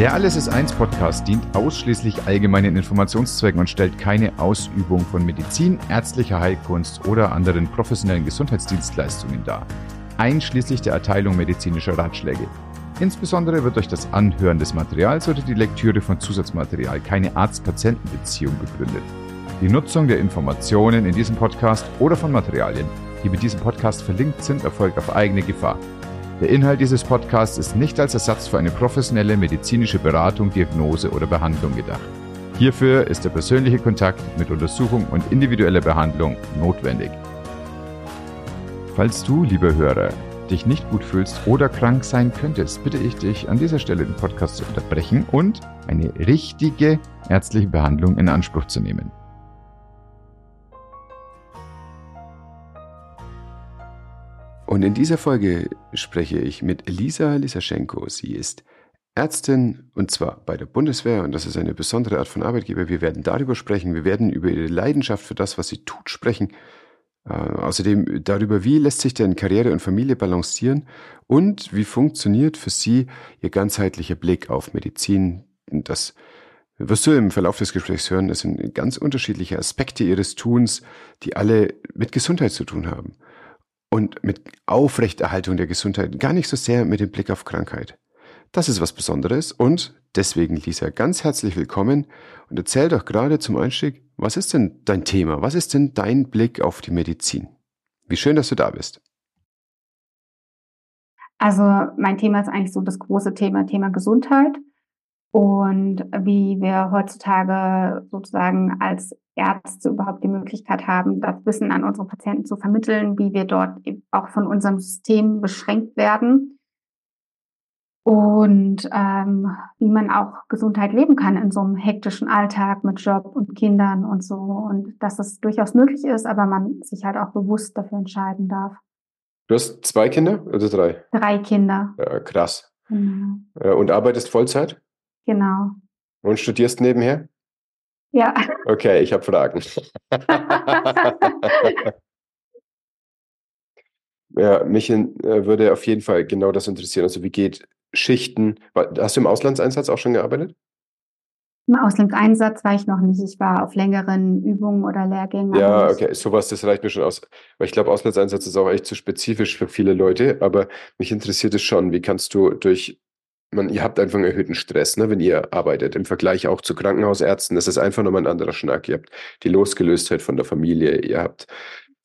Der Alles ist eins Podcast dient ausschließlich allgemeinen Informationszwecken und stellt keine Ausübung von Medizin, ärztlicher Heilkunst oder anderen professionellen Gesundheitsdienstleistungen dar, einschließlich der Erteilung medizinischer Ratschläge. Insbesondere wird durch das Anhören des Materials oder die Lektüre von Zusatzmaterial keine Arzt-Patienten-Beziehung begründet. Die Nutzung der Informationen in diesem Podcast oder von Materialien, die mit diesem Podcast verlinkt sind, erfolgt auf eigene Gefahr. Der Inhalt dieses Podcasts ist nicht als Ersatz für eine professionelle medizinische Beratung, Diagnose oder Behandlung gedacht. Hierfür ist der persönliche Kontakt mit Untersuchung und individueller Behandlung notwendig. Falls du, liebe Hörer, dich nicht gut fühlst oder krank sein könntest, bitte ich dich an dieser Stelle den Podcast zu unterbrechen und eine richtige ärztliche Behandlung in Anspruch zu nehmen. Und in dieser Folge spreche ich mit Elisa Lisaschenko. Sie ist Ärztin und zwar bei der Bundeswehr und das ist eine besondere Art von Arbeitgeber. Wir werden darüber sprechen, wir werden über ihre Leidenschaft für das, was sie tut, sprechen. Äh, außerdem darüber, wie lässt sich denn Karriere und Familie balancieren und wie funktioniert für sie ihr ganzheitlicher Blick auf Medizin. Das wirst du im Verlauf des Gesprächs hören. Das sind ganz unterschiedliche Aspekte ihres Tuns, die alle mit Gesundheit zu tun haben und mit Aufrechterhaltung der Gesundheit, gar nicht so sehr mit dem Blick auf Krankheit. Das ist was Besonderes und deswegen, Lisa, ganz herzlich willkommen und erzähl doch gerade zum Einstieg, was ist denn dein Thema? Was ist denn dein Blick auf die Medizin? Wie schön, dass du da bist. Also mein Thema ist eigentlich so das große Thema, Thema Gesundheit und wie wir heutzutage sozusagen als Ärzte überhaupt die Möglichkeit haben, das Wissen an unsere Patienten zu vermitteln, wie wir dort auch von unserem System beschränkt werden und ähm, wie man auch Gesundheit leben kann in so einem hektischen Alltag mit Job und Kindern und so und dass es durchaus möglich ist, aber man sich halt auch bewusst dafür entscheiden darf. Du hast zwei Kinder oder drei? Drei Kinder. Ja, krass. Mhm. Und arbeitest Vollzeit? Genau. Und studierst nebenher? Ja. Okay, ich habe Fragen. ja, mich äh, würde auf jeden Fall genau das interessieren. Also wie geht Schichten? Hast du im Auslandseinsatz auch schon gearbeitet? Im Auslandseinsatz war ich noch nicht. Ich war auf längeren Übungen oder Lehrgängen. Ja, okay, sowas, das reicht mir schon aus. Weil ich glaube, Auslandseinsatz ist auch echt zu spezifisch für viele Leute. Aber mich interessiert es schon, wie kannst du durch man, ihr habt einfach einen erhöhten Stress, ne, wenn ihr arbeitet. Im Vergleich auch zu Krankenhausärzten, das ist einfach nochmal ein anderer Schnack. Ihr habt die Losgelöstheit von der Familie, ihr habt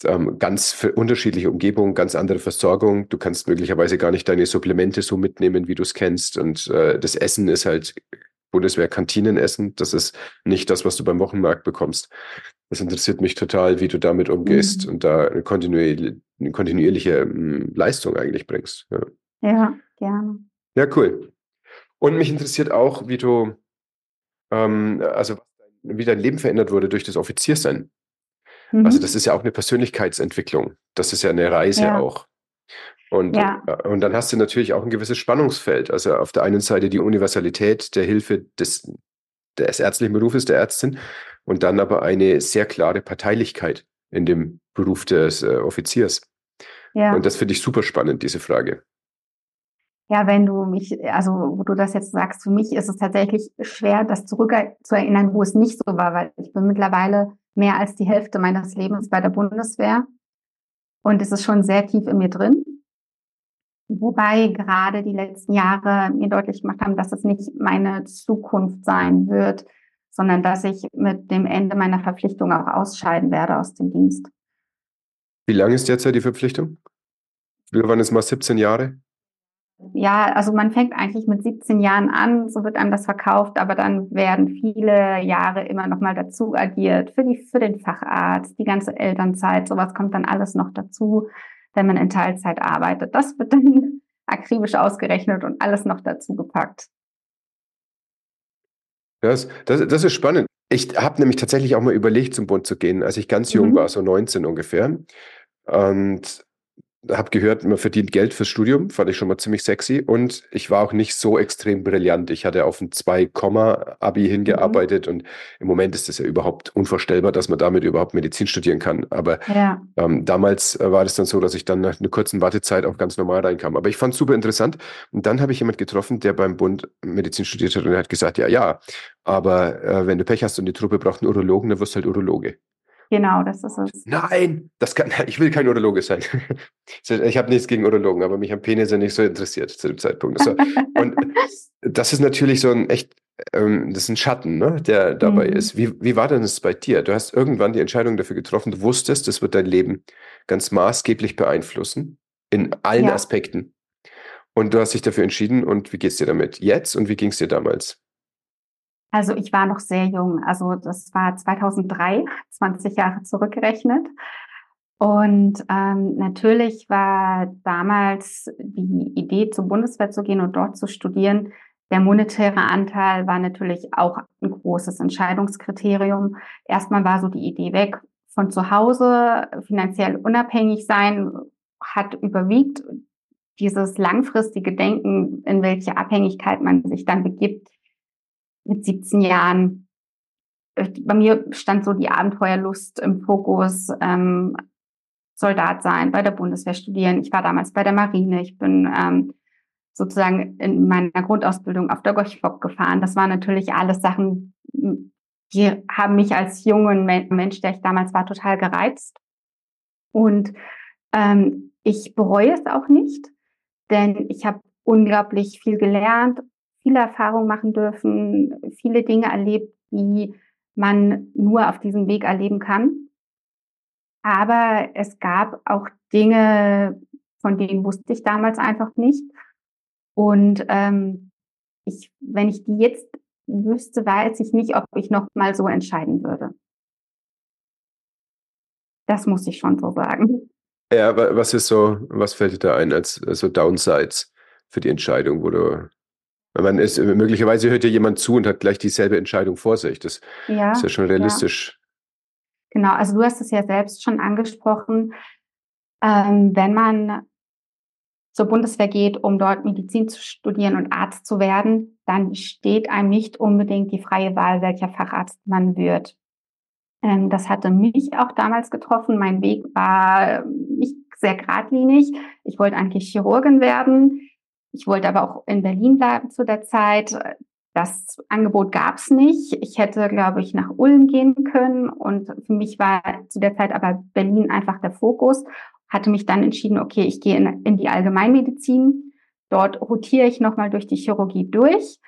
ähm, ganz unterschiedliche Umgebungen, ganz andere Versorgung. Du kannst möglicherweise gar nicht deine Supplemente so mitnehmen, wie du es kennst. Und äh, das Essen ist halt Bundeswehr-Kantinenessen. Das ist nicht das, was du beim Wochenmarkt bekommst. Das interessiert mich total, wie du damit umgehst mhm. und da eine, kontinuierliche, eine kontinuierliche ähm, Leistung eigentlich bringst. Ja, ja gerne. Ja, cool. Und mich interessiert auch, wie du, ähm, also wie dein Leben verändert wurde durch das Offiziersein. Mhm. Also das ist ja auch eine Persönlichkeitsentwicklung. Das ist ja eine Reise ja. auch. Und, ja. Äh, und dann hast du natürlich auch ein gewisses Spannungsfeld. Also auf der einen Seite die Universalität der Hilfe des, des ärztlichen Berufes, der Ärztin, und dann aber eine sehr klare Parteilichkeit in dem Beruf des äh, Offiziers. Ja. Und das finde ich super spannend, diese Frage. Ja, wenn du mich, also wo du das jetzt sagst, für mich ist es tatsächlich schwer, das zurück zu erinnern, wo es nicht so war, weil ich bin mittlerweile mehr als die Hälfte meines Lebens bei der Bundeswehr und es ist schon sehr tief in mir drin. Wobei gerade die letzten Jahre mir deutlich gemacht haben, dass es nicht meine Zukunft sein wird, sondern dass ich mit dem Ende meiner Verpflichtung auch ausscheiden werde aus dem Dienst. Wie lange ist derzeit die Verpflichtung? Wir waren es mal 17 Jahre ja, also man fängt eigentlich mit 17 Jahren an, so wird einem das verkauft, aber dann werden viele Jahre immer noch mal dazu addiert für die, für den Facharzt, die ganze Elternzeit, sowas kommt dann alles noch dazu, wenn man in Teilzeit arbeitet. Das wird dann akribisch ausgerechnet und alles noch dazu gepackt. Das, das, das ist spannend. Ich habe nämlich tatsächlich auch mal überlegt, zum Bund zu gehen, als ich ganz jung mhm. war, so 19 ungefähr. Und habe gehört, man verdient Geld fürs Studium, fand ich schon mal ziemlich sexy. Und ich war auch nicht so extrem brillant. Ich hatte auf ein 2-Abi hingearbeitet mhm. und im Moment ist es ja überhaupt unvorstellbar, dass man damit überhaupt Medizin studieren kann. Aber ja. ähm, damals äh, war das dann so, dass ich dann nach einer kurzen Wartezeit auch ganz normal reinkam. Aber ich fand es super interessant. Und dann habe ich jemand getroffen, der beim Bund Medizin studiert hat und er hat gesagt, ja, ja, aber äh, wenn du Pech hast und die Truppe braucht einen Urologen, dann wirst du halt Urologe. Genau, das ist es. Nein, das kann, ich will kein Urologe sein. Ich habe nichts gegen Urologen, aber mich haben Penisse nicht so interessiert zu dem Zeitpunkt. So. Und das ist natürlich so ein echt, ähm, das ist ein Schatten, ne, der dabei mhm. ist. Wie, wie war denn das bei dir? Du hast irgendwann die Entscheidung dafür getroffen, du wusstest, das wird dein Leben ganz maßgeblich beeinflussen, in allen ja. Aspekten. Und du hast dich dafür entschieden und wie geht's dir damit? Jetzt und wie ging es dir damals? Also ich war noch sehr jung. Also das war 2003, 20 Jahre zurückgerechnet. Und ähm, natürlich war damals die Idee, zur Bundeswehr zu gehen und dort zu studieren. Der monetäre Anteil war natürlich auch ein großes Entscheidungskriterium. Erstmal war so die Idee weg von zu Hause, finanziell unabhängig sein, hat überwiegt. Dieses langfristige Denken, in welche Abhängigkeit man sich dann begibt, mit 17 Jahren. Bei mir stand so die Abenteuerlust im Fokus, ähm, Soldat sein, bei der Bundeswehr studieren. Ich war damals bei der Marine. Ich bin ähm, sozusagen in meiner Grundausbildung auf der Gochfock gefahren. Das waren natürlich alles Sachen, die haben mich als jungen Mensch, der ich damals war, total gereizt. Und ähm, ich bereue es auch nicht, denn ich habe unglaublich viel gelernt, viele Erfahrungen machen dürfen, viele Dinge erlebt, die man nur auf diesem Weg erleben kann. Aber es gab auch Dinge, von denen wusste ich damals einfach nicht. Und ähm, ich, wenn ich die jetzt wüsste, weiß ich nicht, ob ich noch mal so entscheiden würde. Das muss ich schon so sagen. Ja, was ist so, was fällt dir da ein als so Downsides für die Entscheidung, wo du man ist, möglicherweise hört ja jemand zu und hat gleich dieselbe Entscheidung vor sich. Das ja, ist ja schon realistisch. Ja. Genau, also du hast es ja selbst schon angesprochen. Ähm, wenn man zur Bundeswehr geht, um dort Medizin zu studieren und Arzt zu werden, dann steht einem nicht unbedingt die freie Wahl, welcher Facharzt man wird. Ähm, das hatte mich auch damals getroffen. Mein Weg war nicht sehr geradlinig. Ich wollte eigentlich Chirurgin werden. Ich wollte aber auch in Berlin bleiben zu der Zeit. Das Angebot gab es nicht. Ich hätte, glaube ich, nach Ulm gehen können. Und für mich war zu der Zeit aber Berlin einfach der Fokus. Hatte mich dann entschieden, okay, ich gehe in, in die Allgemeinmedizin. Dort rotiere ich nochmal durch die Chirurgie durch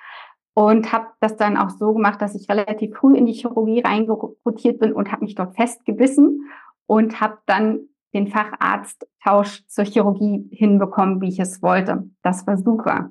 und habe das dann auch so gemacht, dass ich relativ früh in die Chirurgie reingerotiert bin und habe mich dort festgebissen und habe dann den Facharzttausch zur Chirurgie hinbekommen, wie ich es wollte. Das war super.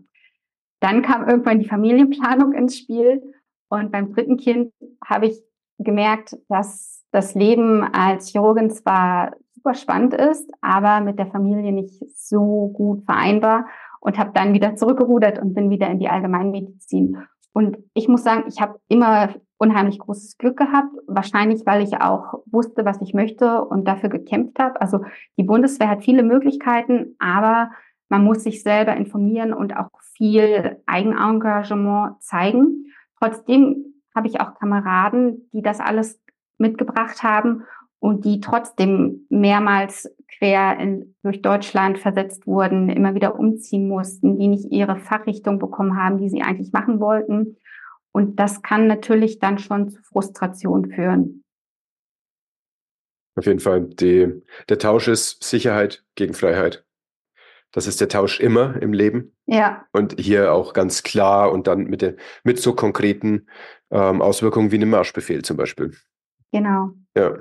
Dann kam irgendwann die Familienplanung ins Spiel und beim dritten Kind habe ich gemerkt, dass das Leben als Chirurgin zwar super spannend ist, aber mit der Familie nicht so gut vereinbar und habe dann wieder zurückgerudert und bin wieder in die Allgemeinmedizin. Und ich muss sagen, ich habe immer unheimlich großes Glück gehabt. Wahrscheinlich, weil ich auch wusste, was ich möchte und dafür gekämpft habe. Also die Bundeswehr hat viele Möglichkeiten, aber man muss sich selber informieren und auch viel Eigenengagement zeigen. Trotzdem habe ich auch Kameraden, die das alles mitgebracht haben und die trotzdem mehrmals quer in, durch Deutschland versetzt wurden, immer wieder umziehen mussten, die nicht ihre Fachrichtung bekommen haben, die sie eigentlich machen wollten. Und das kann natürlich dann schon zu Frustration führen. Auf jeden Fall. Die, der Tausch ist Sicherheit gegen Freiheit. Das ist der Tausch immer im Leben. Ja. Und hier auch ganz klar und dann mit, der, mit so konkreten ähm, Auswirkungen wie einem Marschbefehl zum Beispiel. Genau. Ja.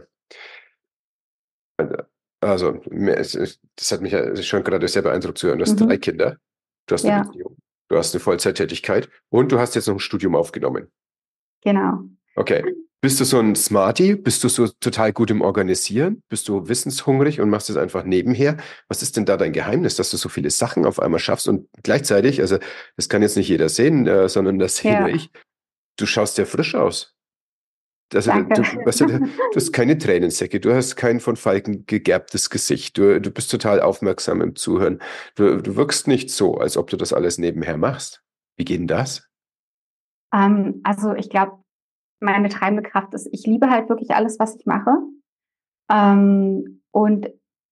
Also, das hat mich schon gerade sehr beeindruckt zu hören. Du hast mhm. drei Kinder, du hast eine ja. Beziehung, du hast eine Vollzeittätigkeit und du hast jetzt noch ein Studium aufgenommen. Genau. Okay. Bist du so ein Smarty? Bist du so total gut im Organisieren? Bist du wissenshungrig und machst es einfach nebenher? Was ist denn da dein Geheimnis, dass du so viele Sachen auf einmal schaffst und gleichzeitig, also das kann jetzt nicht jeder sehen, äh, sondern das sehe ja. ich, du schaust ja frisch aus. Also du, weißt du, du, hast keine Tränensäcke, du hast kein von Falken gegerbtes Gesicht, du, du bist total aufmerksam im Zuhören. Du, du wirkst nicht so, als ob du das alles nebenher machst. Wie geht denn das? Ähm, also ich glaube, meine treibende Kraft ist, ich liebe halt wirklich alles, was ich mache. Ähm, und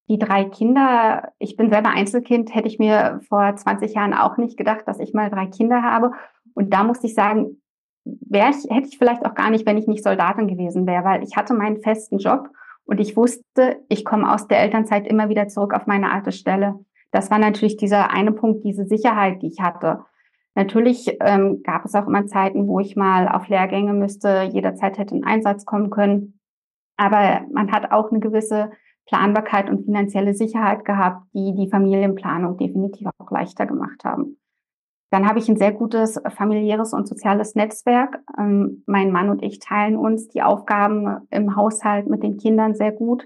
die drei Kinder, ich bin selber Einzelkind, hätte ich mir vor 20 Jahren auch nicht gedacht, dass ich mal drei Kinder habe. Und da musste ich sagen, wäre ich, hätte ich vielleicht auch gar nicht, wenn ich nicht Soldatin gewesen wäre, weil ich hatte meinen festen Job und ich wusste, ich komme aus der Elternzeit immer wieder zurück auf meine alte Stelle. Das war natürlich dieser eine Punkt, diese Sicherheit, die ich hatte. Natürlich ähm, gab es auch immer Zeiten, wo ich mal auf Lehrgänge müsste, jederzeit hätte ein Einsatz kommen können. Aber man hat auch eine gewisse Planbarkeit und finanzielle Sicherheit gehabt, die die Familienplanung definitiv auch leichter gemacht haben. Dann habe ich ein sehr gutes familiäres und soziales Netzwerk. Ähm, mein Mann und ich teilen uns die Aufgaben im Haushalt mit den Kindern sehr gut.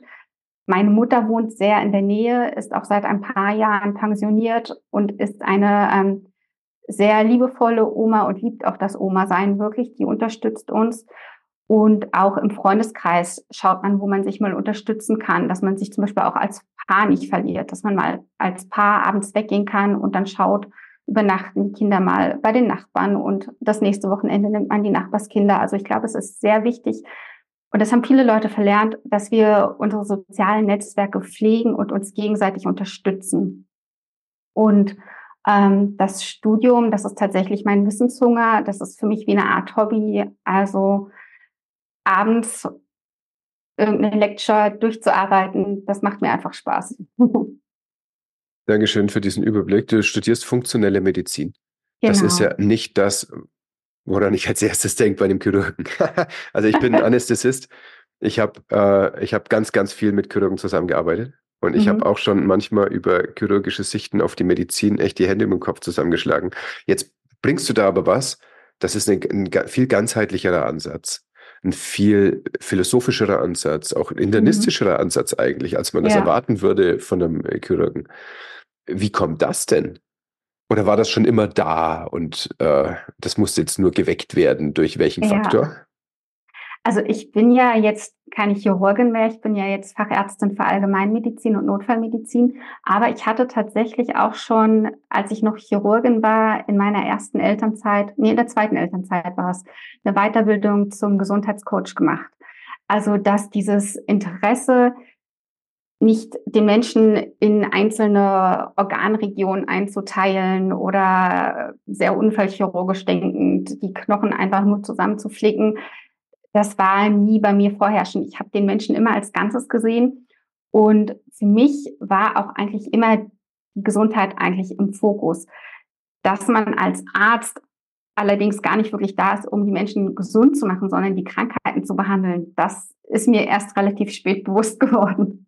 Meine Mutter wohnt sehr in der Nähe, ist auch seit ein paar Jahren pensioniert und ist eine ähm, sehr liebevolle Oma und liebt auch das Oma-Sein wirklich. Die unterstützt uns. Und auch im Freundeskreis schaut man, wo man sich mal unterstützen kann, dass man sich zum Beispiel auch als Paar nicht verliert, dass man mal als Paar abends weggehen kann und dann schaut, übernachten die Kinder mal bei den Nachbarn und das nächste Wochenende nimmt man die Nachbarskinder. Also ich glaube, es ist sehr wichtig, und das haben viele Leute verlernt, dass wir unsere sozialen Netzwerke pflegen und uns gegenseitig unterstützen. Und ähm, das Studium, das ist tatsächlich mein Wissenshunger. Das ist für mich wie eine Art Hobby. Also abends irgendeine Lecture durchzuarbeiten, das macht mir einfach Spaß. Dankeschön für diesen Überblick. Du studierst funktionelle Medizin. Genau. Das ist ja genau. nicht das, woran ich als erstes denke bei einem Chirurgen. also ich bin Anästhesist. Ich habe äh, hab ganz, ganz viel mit Chirurgen zusammengearbeitet. Und ich mhm. habe auch schon manchmal über chirurgische Sichten auf die Medizin echt die Hände im Kopf zusammengeschlagen. Jetzt bringst du da aber was, das ist ein, ein viel ganzheitlicherer Ansatz, ein viel philosophischerer Ansatz, auch ein internistischerer mhm. Ansatz eigentlich, als man das erwarten würde von einem Chirurgen. Wie kommt das denn? Oder war das schon immer da und äh, das musste jetzt nur geweckt werden? Durch welchen ja. Faktor? Also ich bin ja jetzt keine Chirurgin mehr, ich bin ja jetzt Fachärztin für Allgemeinmedizin und Notfallmedizin, aber ich hatte tatsächlich auch schon, als ich noch Chirurgin war, in meiner ersten Elternzeit, nee, in der zweiten Elternzeit war es, eine Weiterbildung zum Gesundheitscoach gemacht. Also dass dieses Interesse nicht den Menschen in einzelne Organregionen einzuteilen oder sehr unfallchirurgisch denkend die Knochen einfach nur zusammenzuflicken, das war nie bei mir vorherrschend. Ich habe den Menschen immer als Ganzes gesehen. Und für mich war auch eigentlich immer die Gesundheit eigentlich im Fokus. Dass man als Arzt allerdings gar nicht wirklich da ist, um die Menschen gesund zu machen, sondern die Krankheiten zu behandeln, das ist mir erst relativ spät bewusst geworden.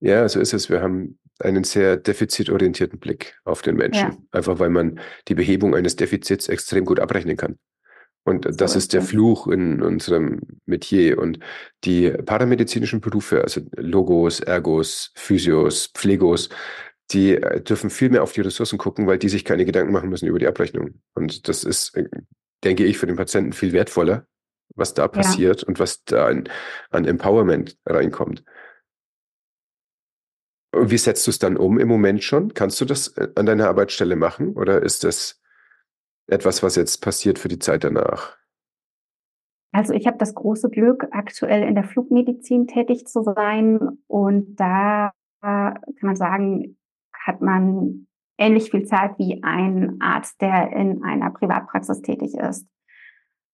Ja, so ist es. Wir haben einen sehr defizitorientierten Blick auf den Menschen. Ja. Einfach weil man die Behebung eines Defizits extrem gut abrechnen kann. Und so das ist der Fluch in unserem Metier. Und die paramedizinischen Berufe, also Logos, Ergos, Physios, Pflegos, die äh, dürfen viel mehr auf die Ressourcen gucken, weil die sich keine Gedanken machen müssen über die Abrechnung. Und das ist, äh, denke ich, für den Patienten viel wertvoller, was da passiert ja. und was da an, an Empowerment reinkommt. Wie setzt du es dann um im Moment schon? Kannst du das äh, an deiner Arbeitsstelle machen oder ist das etwas, was jetzt passiert für die Zeit danach? Also ich habe das große Glück, aktuell in der Flugmedizin tätig zu sein. Und da kann man sagen, hat man ähnlich viel Zeit wie ein Arzt, der in einer Privatpraxis tätig ist.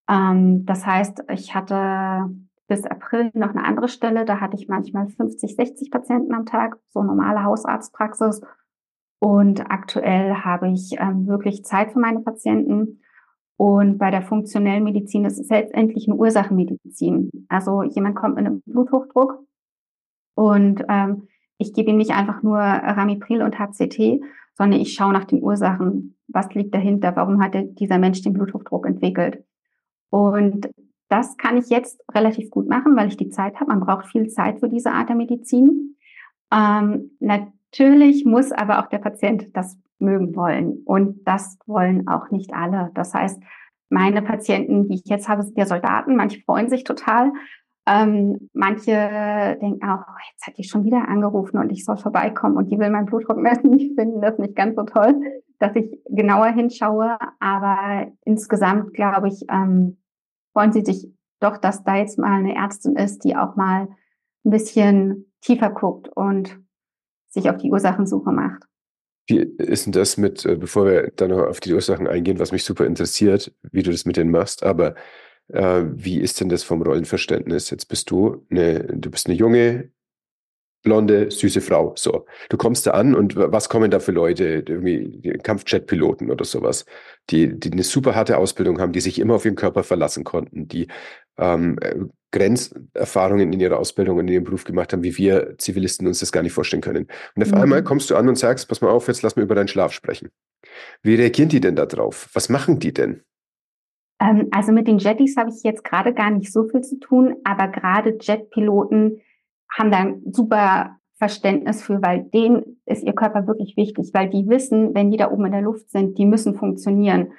Ähm, das heißt, ich hatte bis April noch eine andere Stelle. Da hatte ich manchmal 50, 60 Patienten am Tag, so normale Hausarztpraxis. Und aktuell habe ich ähm, wirklich Zeit für meine Patienten. Und bei der funktionellen Medizin ist es letztendlich eine Ursachenmedizin. Also jemand kommt mit einem Bluthochdruck und ähm, ich gebe ihm nicht einfach nur Ramipril und HCT, sondern ich schaue nach den Ursachen. Was liegt dahinter? Warum hat dieser Mensch den Bluthochdruck entwickelt? Und das kann ich jetzt relativ gut machen, weil ich die Zeit habe. Man braucht viel Zeit für diese Art der Medizin. Ähm, Natürlich muss aber auch der Patient das mögen wollen. Und das wollen auch nicht alle. Das heißt, meine Patienten, die ich jetzt habe, sind ja Soldaten. Manche freuen sich total. Ähm, manche denken auch, oh, jetzt hat die schon wieder angerufen und ich soll vorbeikommen und die will mein Blutdruckmesser nicht finden. Das ist nicht ganz so toll, dass ich genauer hinschaue. Aber insgesamt, glaube ich, ähm, freuen sie sich doch, dass da jetzt mal eine Ärztin ist, die auch mal ein bisschen tiefer guckt und sich auf die Ursachensuche macht. Wie ist denn das mit, äh, bevor wir dann noch auf die Ursachen eingehen, was mich super interessiert, wie du das mit denen machst, aber äh, wie ist denn das vom Rollenverständnis? Jetzt bist du eine, du bist eine junge, blonde, süße Frau. So, du kommst da an und was kommen da für Leute? Irgendwie Kampfjet-Piloten oder sowas, die, die eine super harte Ausbildung haben, die sich immer auf ihren Körper verlassen konnten, die ähm, Grenzerfahrungen in ihrer Ausbildung und in ihrem Beruf gemacht haben, wie wir Zivilisten uns das gar nicht vorstellen können. Und auf mhm. einmal kommst du an und sagst, pass mal auf, jetzt lass mal über deinen Schlaf sprechen. Wie reagieren die denn da drauf? Was machen die denn? Ähm, also mit den Jetties habe ich jetzt gerade gar nicht so viel zu tun, aber gerade Jetpiloten haben da ein super Verständnis für, weil denen ist ihr Körper wirklich wichtig, weil die wissen, wenn die da oben in der Luft sind, die müssen funktionieren.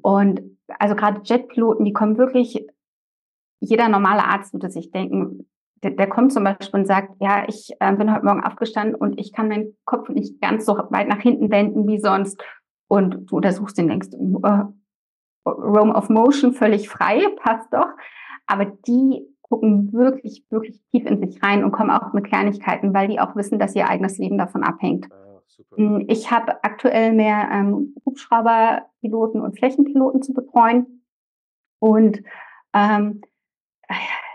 Und also gerade Jetpiloten, die kommen wirklich, jeder normale Arzt würde sich denken, der, der kommt zum Beispiel und sagt, ja, ich äh, bin heute Morgen aufgestanden und ich kann meinen Kopf nicht ganz so weit nach hinten wenden wie sonst. Und du untersuchst den längst, äh, Roam of Motion völlig frei, passt doch. Aber die gucken wirklich, wirklich tief in sich rein und kommen auch mit Kleinigkeiten, weil die auch wissen, dass ihr eigenes Leben davon abhängt. Ah, ich habe aktuell mehr ähm, Hubschrauberpiloten und Flächenpiloten zu betreuen. Und ähm,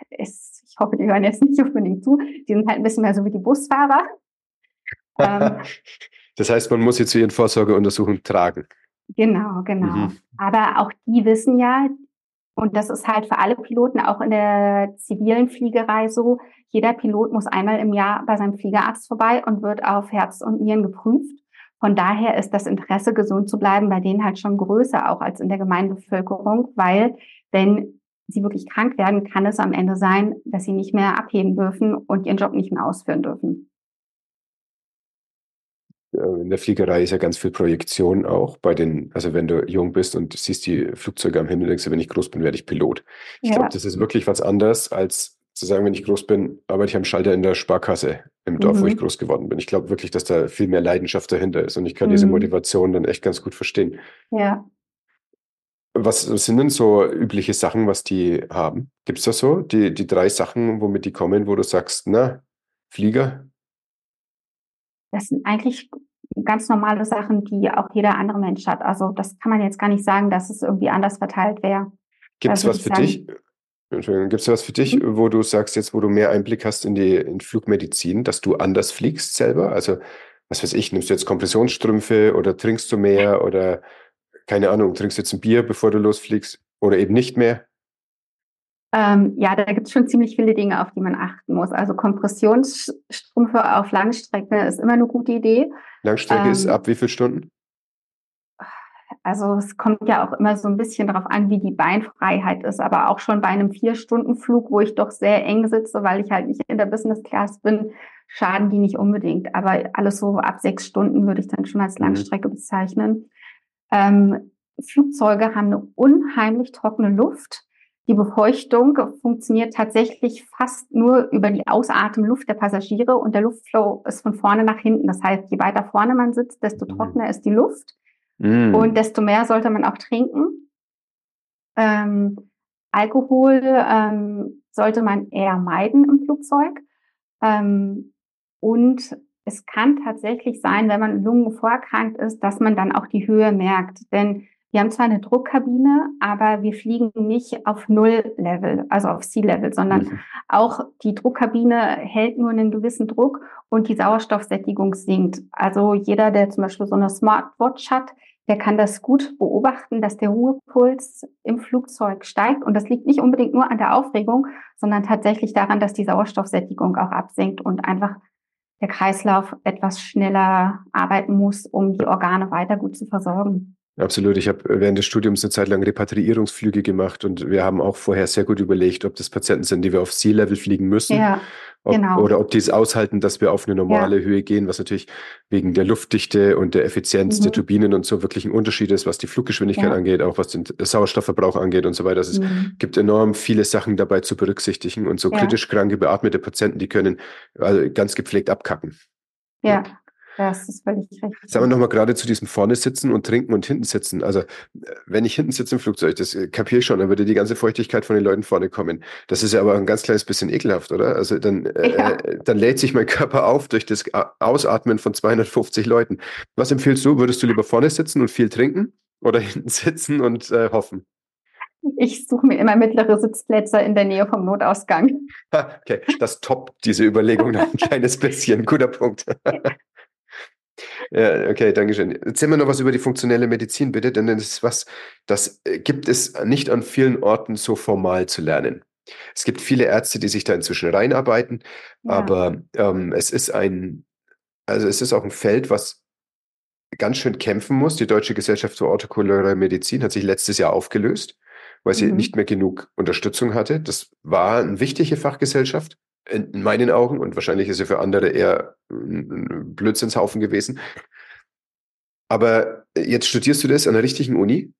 es, ich hoffe, die hören jetzt nicht unbedingt zu. Die sind halt ein bisschen mehr so wie die Busfahrer. ähm, das heißt, man muss sie zu ihren Vorsorgeuntersuchungen tragen. Genau, genau. Mhm. Aber auch die wissen ja, und das ist halt für alle Piloten auch in der zivilen Fliegerei so. Jeder Pilot muss einmal im Jahr bei seinem Fliegerarzt vorbei und wird auf Herz und Nieren geprüft. Von daher ist das Interesse, gesund zu bleiben, bei denen halt schon größer auch als in der Gemeinbevölkerung, weil wenn sie wirklich krank werden, kann es am Ende sein, dass sie nicht mehr abheben dürfen und ihren Job nicht mehr ausführen dürfen. Äh, in der Fliegerei ist ja ganz viel Projektion auch bei den, also wenn du jung bist und siehst die Flugzeuge am Himmel, denkst du, wenn ich groß bin, werde ich Pilot. Ich ja. glaube, das ist wirklich was anderes, als zu sagen, wenn ich groß bin, arbeite ich am Schalter in der Sparkasse im Dorf, mhm. wo ich mhm. groß geworden bin. Ich glaube wirklich, dass da viel mehr Leidenschaft dahinter ist und ich kann mhm. diese Motivation dann echt ganz gut verstehen. Ja. Was sind denn so übliche Sachen, was die haben? Gibt es da so die, die drei Sachen, womit die kommen, wo du sagst, na, Flieger, das sind eigentlich ganz normale Sachen, die auch jeder andere Mensch hat. Also das kann man jetzt gar nicht sagen, dass es irgendwie anders verteilt wäre. Gibt es was für sagen. dich? Entschuldigung, gibt es was für dich, mhm. wo du sagst, jetzt wo du mehr Einblick hast in die in Flugmedizin, dass du anders fliegst selber? Also, was weiß ich, nimmst du jetzt Kompressionsstrümpfe oder trinkst du mehr oder keine Ahnung, trinkst du jetzt ein Bier, bevor du losfliegst oder eben nicht mehr? Ähm, ja, da gibt es schon ziemlich viele Dinge, auf die man achten muss. Also Kompressionsstrümpfe auf Langstrecke ist immer eine gute Idee. Langstrecke ähm, ist ab wie viele Stunden? Also es kommt ja auch immer so ein bisschen darauf an, wie die Beinfreiheit ist. Aber auch schon bei einem Vier-Stunden-Flug, wo ich doch sehr eng sitze, weil ich halt nicht in der Business Class bin, schaden die nicht unbedingt. Aber alles so ab sechs Stunden würde ich dann schon als mhm. Langstrecke bezeichnen. Ähm, Flugzeuge haben eine unheimlich trockene Luft. Die Befeuchtung funktioniert tatsächlich fast nur über die Ausatemluft der Passagiere und der Luftflow ist von vorne nach hinten. Das heißt, je weiter vorne man sitzt, desto mhm. trockener ist die Luft mm. und desto mehr sollte man auch trinken. Ähm, Alkohol ähm, sollte man eher meiden im Flugzeug. Ähm, und es kann tatsächlich sein, wenn man lungenvorerkrankt ist, dass man dann auch die Höhe merkt. Denn wir haben zwar eine Druckkabine, aber wir fliegen nicht auf Null-Level, also auf Sea-Level, sondern mhm. auch die Druckkabine hält nur einen gewissen Druck und die Sauerstoffsättigung sinkt. Also jeder, der zum Beispiel so eine Smartwatch hat, der kann das gut beobachten, dass der Ruhepuls im Flugzeug steigt. Und das liegt nicht unbedingt nur an der Aufregung, sondern tatsächlich daran, dass die Sauerstoffsättigung auch absinkt und einfach der Kreislauf etwas schneller arbeiten muss, um die Organe weiter gut zu versorgen. Absolut. Ich habe während des Studiums eine Zeit lang Repatriierungsflüge gemacht und wir haben auch vorher sehr gut überlegt, ob das Patienten sind, die wir auf Sea-Level fliegen müssen. Ja. Ob, genau. Oder ob die es aushalten, dass wir auf eine normale ja. Höhe gehen, was natürlich wegen der Luftdichte und der Effizienz mhm. der Turbinen und so wirklich ein Unterschied ist, was die Fluggeschwindigkeit ja. angeht, auch was den Sauerstoffverbrauch angeht und so weiter. Also mhm. es gibt enorm viele Sachen dabei zu berücksichtigen und so kritisch kranke, beatmete Patienten, die können also ganz gepflegt abkacken. Ja. Das ist völlig richtig. Sagen wir nochmal gerade zu diesem vorne sitzen und trinken und hinten sitzen. Also, wenn ich hinten sitze im Flugzeug, das äh, kapiere ich schon, dann würde die ganze Feuchtigkeit von den Leuten vorne kommen. Das ist ja aber ein ganz kleines bisschen ekelhaft, oder? Also, dann, äh, ja. äh, dann lädt sich mein Körper auf durch das Ausatmen von 250 Leuten. Was empfiehlst du? Würdest du lieber vorne sitzen und viel trinken oder hinten sitzen und äh, hoffen? Ich suche mir immer mittlere Sitzplätze in der Nähe vom Notausgang. Okay, das toppt diese Überlegung noch ein kleines bisschen. Guter Punkt. Ja, okay, danke schön. Erzähl mir noch was über die funktionelle Medizin, bitte, denn das ist was, das äh, gibt es nicht an vielen Orten so formal zu lernen. Es gibt viele Ärzte, die sich da inzwischen reinarbeiten, ja. aber ähm, es ist ein, also es ist auch ein Feld, was ganz schön kämpfen muss. Die Deutsche Gesellschaft für orthokulare Medizin hat sich letztes Jahr aufgelöst, weil sie mhm. nicht mehr genug Unterstützung hatte. Das war eine wichtige Fachgesellschaft, in meinen Augen, und wahrscheinlich ist er für andere eher ein Blödsinnshaufen gewesen. Aber jetzt studierst du das an der richtigen Uni?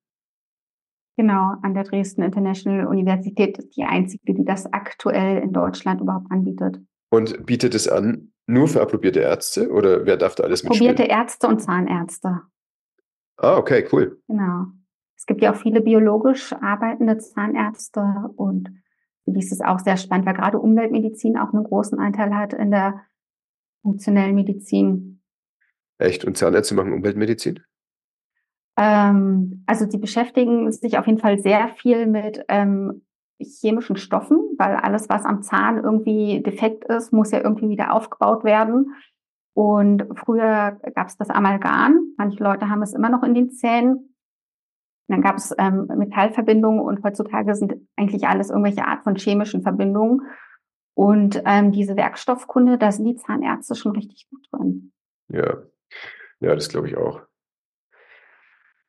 Genau, an der Dresden International Universität ist die einzige, die das aktuell in Deutschland überhaupt anbietet. Und bietet es an nur für approbierte Ärzte oder wer darf da alles mitspielen? Approbierte Ärzte und Zahnärzte. Ah, okay, cool. Genau. Es gibt ja auch viele biologisch arbeitende Zahnärzte und dies ist auch sehr spannend, weil gerade Umweltmedizin auch einen großen Anteil hat in der funktionellen Medizin. Echt? Und Zahnärzte machen Umweltmedizin? Ähm, also sie beschäftigen sich auf jeden Fall sehr viel mit ähm, chemischen Stoffen, weil alles, was am Zahn irgendwie defekt ist, muss ja irgendwie wieder aufgebaut werden. Und früher gab es das Amalgam. Manche Leute haben es immer noch in den Zähnen. Dann gab es ähm, Metallverbindungen und heutzutage sind eigentlich alles irgendwelche Art von chemischen Verbindungen. Und ähm, diese Werkstoffkunde, da sind die Zahnärzte schon richtig gut drin. Ja, ja, das glaube ich auch.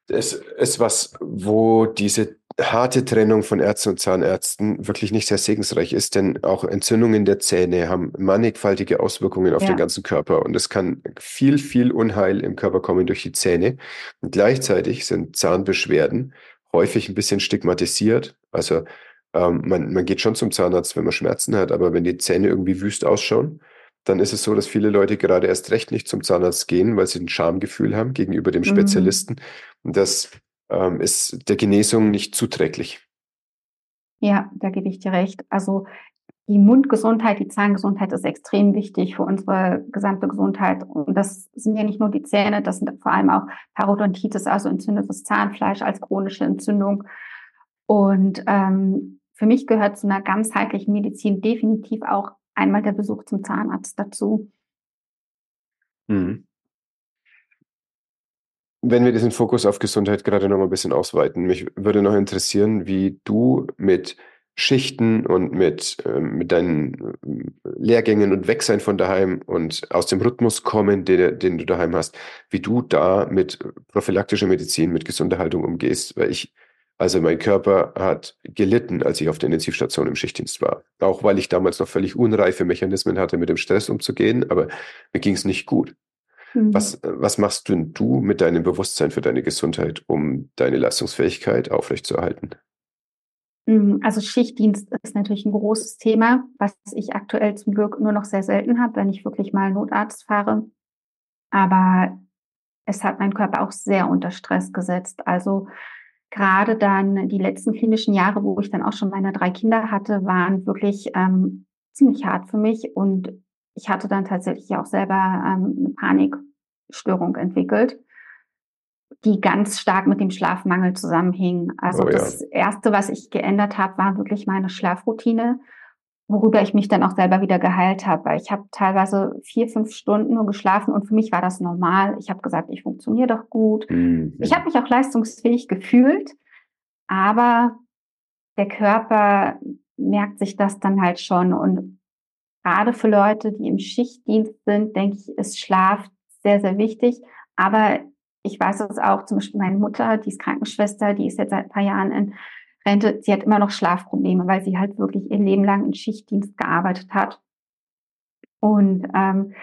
Das ist was, wo diese harte Trennung von Ärzten und Zahnärzten wirklich nicht sehr segensreich ist, denn auch Entzündungen der Zähne haben mannigfaltige Auswirkungen auf ja. den ganzen Körper und es kann viel, viel Unheil im Körper kommen durch die Zähne. Und gleichzeitig sind Zahnbeschwerden häufig ein bisschen stigmatisiert. Also ähm, man, man geht schon zum Zahnarzt, wenn man Schmerzen hat, aber wenn die Zähne irgendwie wüst ausschauen, dann ist es so, dass viele Leute gerade erst recht nicht zum Zahnarzt gehen, weil sie ein Schamgefühl haben gegenüber dem mhm. Spezialisten. Mhm. Und das ähm, ist der Genesung nicht zuträglich. Ja, da gebe ich dir recht. Also die Mundgesundheit, die Zahngesundheit ist extrem wichtig für unsere gesamte Gesundheit. Und das sind ja nicht nur die Zähne, das sind vor allem auch Parodontitis, also entzündetes Zahnfleisch als chronische Entzündung. Und ähm, für mich gehört zu einer ganzheitlichen Medizin definitiv auch einmal der Besuch zum Zahnarzt dazu. Mhm. Wenn wir diesen Fokus auf Gesundheit gerade noch mal ein bisschen ausweiten, mich würde noch interessieren, wie du mit Schichten und mit, äh, mit deinen äh, Lehrgängen und Wegsein von daheim und aus dem Rhythmus kommen, den, den du daheim hast, wie du da mit prophylaktischer Medizin, mit gesunder Haltung umgehst. Weil ich, also mein Körper hat gelitten, als ich auf der Intensivstation im Schichtdienst war. Auch weil ich damals noch völlig unreife Mechanismen hatte, mit dem Stress umzugehen, aber mir ging es nicht gut. Mhm. Was, was machst denn du mit deinem Bewusstsein für deine Gesundheit, um deine Leistungsfähigkeit aufrechtzuerhalten? Mhm, also Schichtdienst ist natürlich ein großes Thema, was ich aktuell zum Glück nur noch sehr selten habe, wenn ich wirklich mal Notarzt fahre. Aber es hat meinen Körper auch sehr unter Stress gesetzt. Also gerade dann die letzten klinischen Jahre, wo ich dann auch schon meine drei Kinder hatte, waren wirklich ähm, ziemlich hart für mich und ich hatte dann tatsächlich auch selber ähm, eine Panikstörung entwickelt, die ganz stark mit dem Schlafmangel zusammenhing. Also oh, ja. das Erste, was ich geändert habe, war wirklich meine Schlafroutine, worüber ich mich dann auch selber wieder geheilt habe. Weil ich habe teilweise vier, fünf Stunden nur geschlafen und für mich war das normal. Ich habe gesagt, ich funktioniere doch gut. Mhm. Ich habe mich auch leistungsfähig gefühlt, aber der Körper merkt sich das dann halt schon und gerade für Leute, die im Schichtdienst sind, denke ich, ist Schlaf sehr, sehr wichtig. Aber ich weiß es auch, zum Beispiel meine Mutter, die ist Krankenschwester, die ist jetzt seit ein paar Jahren in Rente, sie hat immer noch Schlafprobleme, weil sie halt wirklich ihr Leben lang in Schichtdienst gearbeitet hat. Und ähm,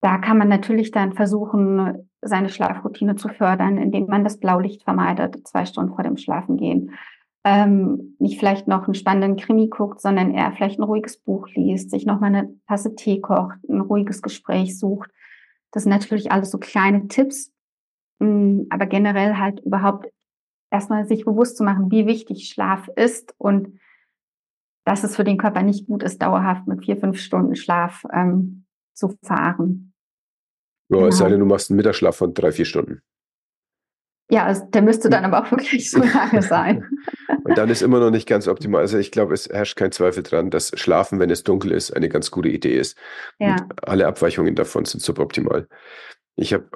da kann man natürlich dann versuchen, seine Schlafroutine zu fördern, indem man das Blaulicht vermeidet, zwei Stunden vor dem Schlafengehen. Ähm, nicht vielleicht noch einen spannenden Krimi guckt, sondern eher vielleicht ein ruhiges Buch liest, sich nochmal eine Tasse Tee kocht, ein ruhiges Gespräch sucht. Das sind natürlich alles so kleine Tipps, mh, mm, aber generell halt überhaupt erstmal sich bewusst zu machen, wie wichtig Schlaf ist und dass es für den Körper nicht gut ist, dauerhaft mit vier, fünf Stunden Schlaf ähm, zu fahren. Ja, genau. es sei genau. denn, du machst einen Mittagsschlaf von drei, vier Stunden. Ja, der müsste dann aber auch wirklich so lange sein. Und dann ist immer noch nicht ganz optimal. Also ich glaube, es herrscht kein Zweifel dran, dass Schlafen, wenn es dunkel ist, eine ganz gute Idee ist. Ja. Und alle Abweichungen davon sind suboptimal. Ich habe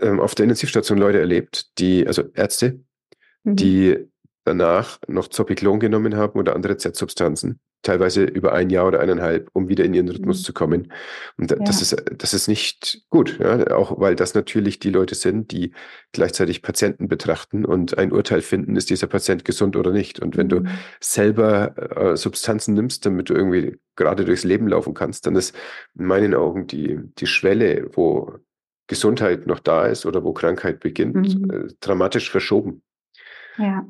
ähm, auf der Intensivstation Leute erlebt, die, also Ärzte, mhm. die danach noch Zopiklon genommen haben oder andere Z-Substanzen, teilweise über ein Jahr oder eineinhalb, um wieder in ihren Rhythmus mhm. zu kommen. Und ja. das, ist, das ist nicht gut, ja? auch weil das natürlich die Leute sind, die gleichzeitig Patienten betrachten und ein Urteil finden, ist dieser Patient gesund oder nicht. Und wenn mhm. du selber äh, Substanzen nimmst, damit du irgendwie gerade durchs Leben laufen kannst, dann ist in meinen Augen die, die Schwelle, wo Gesundheit noch da ist oder wo Krankheit beginnt, mhm. äh, dramatisch verschoben. Ja.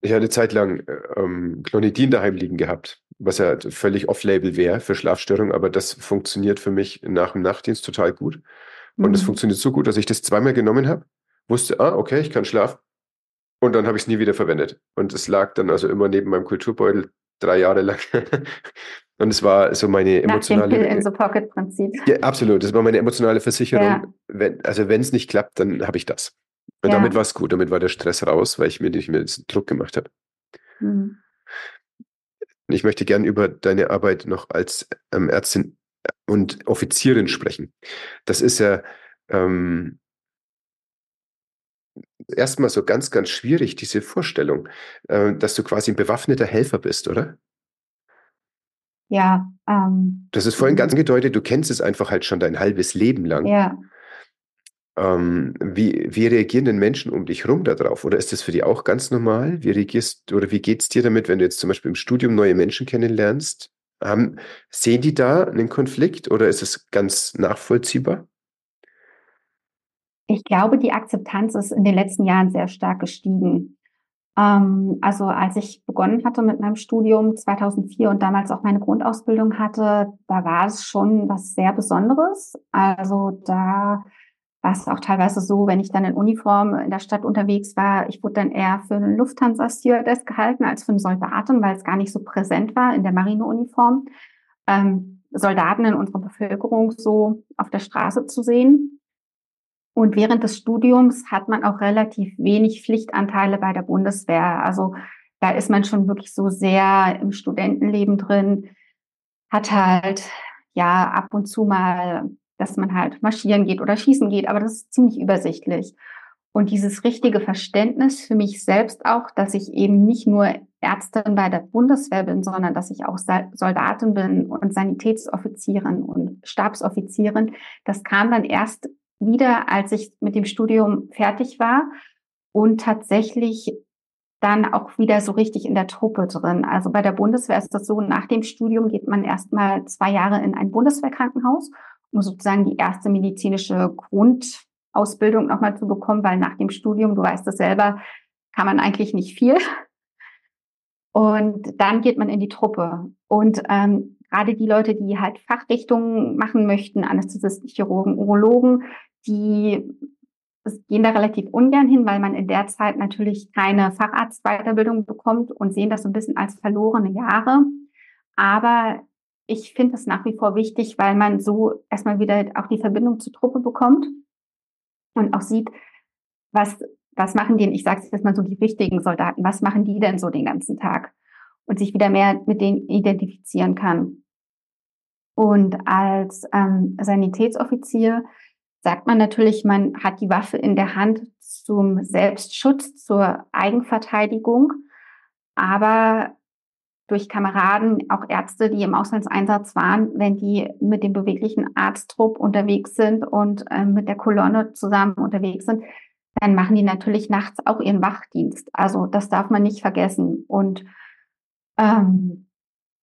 Ich hatte zeitlang äh, ähm, Clonidin daheim liegen gehabt, was ja völlig off-label wäre für Schlafstörungen, aber das funktioniert für mich nach dem Nachtdienst total gut. Und es mhm. funktioniert so gut, dass ich das zweimal genommen habe, wusste, ah, okay, ich kann schlafen. Und dann habe ich es nie wieder verwendet. Und es lag dann also immer neben meinem Kulturbeutel drei Jahre lang. Und es war so meine emotionale. Nach dem Pill in the Pocket Prinzip. Ja, absolut. Das war meine emotionale Versicherung. Ja. Wenn, also wenn es nicht klappt, dann habe ich das. Und ja. damit war es gut, damit war der Stress raus, weil ich mir nicht mehr diesen Druck gemacht habe. Mhm. Ich möchte gern über deine Arbeit noch als ähm, Ärztin und Offizierin sprechen. Das ist ja ähm, erstmal so ganz, ganz schwierig, diese Vorstellung, äh, dass du quasi ein bewaffneter Helfer bist, oder? Ja. Ähm, das ist vorhin ganz mhm. angedeutet, du kennst es einfach halt schon dein halbes Leben lang. Ja. Ähm, wie, wie reagieren denn Menschen um dich rum darauf? Oder ist das für dich auch ganz normal? Wie reagierst oder wie geht es dir damit, wenn du jetzt zum Beispiel im Studium neue Menschen kennenlernst? Haben, sehen die da einen Konflikt oder ist es ganz nachvollziehbar? Ich glaube, die Akzeptanz ist in den letzten Jahren sehr stark gestiegen. Ähm, also als ich begonnen hatte mit meinem Studium 2004 und damals auch meine Grundausbildung hatte, da war es schon was sehr Besonderes. Also da war es auch teilweise so, wenn ich dann in Uniform in der Stadt unterwegs war, ich wurde dann eher für eine Lufthansa-Stewardess gehalten als für eine Soldatin, weil es gar nicht so präsent war in der Marineuniform, ähm, Soldaten in unserer Bevölkerung so auf der Straße zu sehen. Und während des Studiums hat man auch relativ wenig Pflichtanteile bei der Bundeswehr. Also da ist man schon wirklich so sehr im Studentenleben drin, hat halt ja ab und zu mal dass man halt marschieren geht oder schießen geht, aber das ist ziemlich übersichtlich. Und dieses richtige Verständnis für mich selbst auch, dass ich eben nicht nur Ärztin bei der Bundeswehr bin, sondern dass ich auch Soldatin bin und Sanitätsoffizierin und Stabsoffizierin, das kam dann erst wieder, als ich mit dem Studium fertig war und tatsächlich dann auch wieder so richtig in der Truppe drin. Also bei der Bundeswehr ist das so, nach dem Studium geht man erstmal zwei Jahre in ein Bundeswehrkrankenhaus sozusagen die erste medizinische Grundausbildung nochmal zu bekommen, weil nach dem Studium, du weißt es selber, kann man eigentlich nicht viel. Und dann geht man in die Truppe. Und ähm, gerade die Leute, die halt Fachrichtungen machen möchten, Anästhesisten, Chirurgen, Urologen, die gehen da relativ ungern hin, weil man in der Zeit natürlich keine Facharztweiterbildung bekommt und sehen das so ein bisschen als verlorene Jahre. Aber ich finde es nach wie vor wichtig, weil man so erstmal wieder auch die Verbindung zur Truppe bekommt und auch sieht, was, was machen die, ich sage es jetzt mal so, die richtigen Soldaten, was machen die denn so den ganzen Tag? Und sich wieder mehr mit denen identifizieren kann. Und als ähm, Sanitätsoffizier sagt man natürlich, man hat die Waffe in der Hand zum Selbstschutz, zur Eigenverteidigung. Aber durch Kameraden, auch Ärzte, die im Auslandseinsatz waren, wenn die mit dem beweglichen Arzttrupp unterwegs sind und äh, mit der Kolonne zusammen unterwegs sind, dann machen die natürlich nachts auch ihren Wachdienst. Also das darf man nicht vergessen. Und ähm,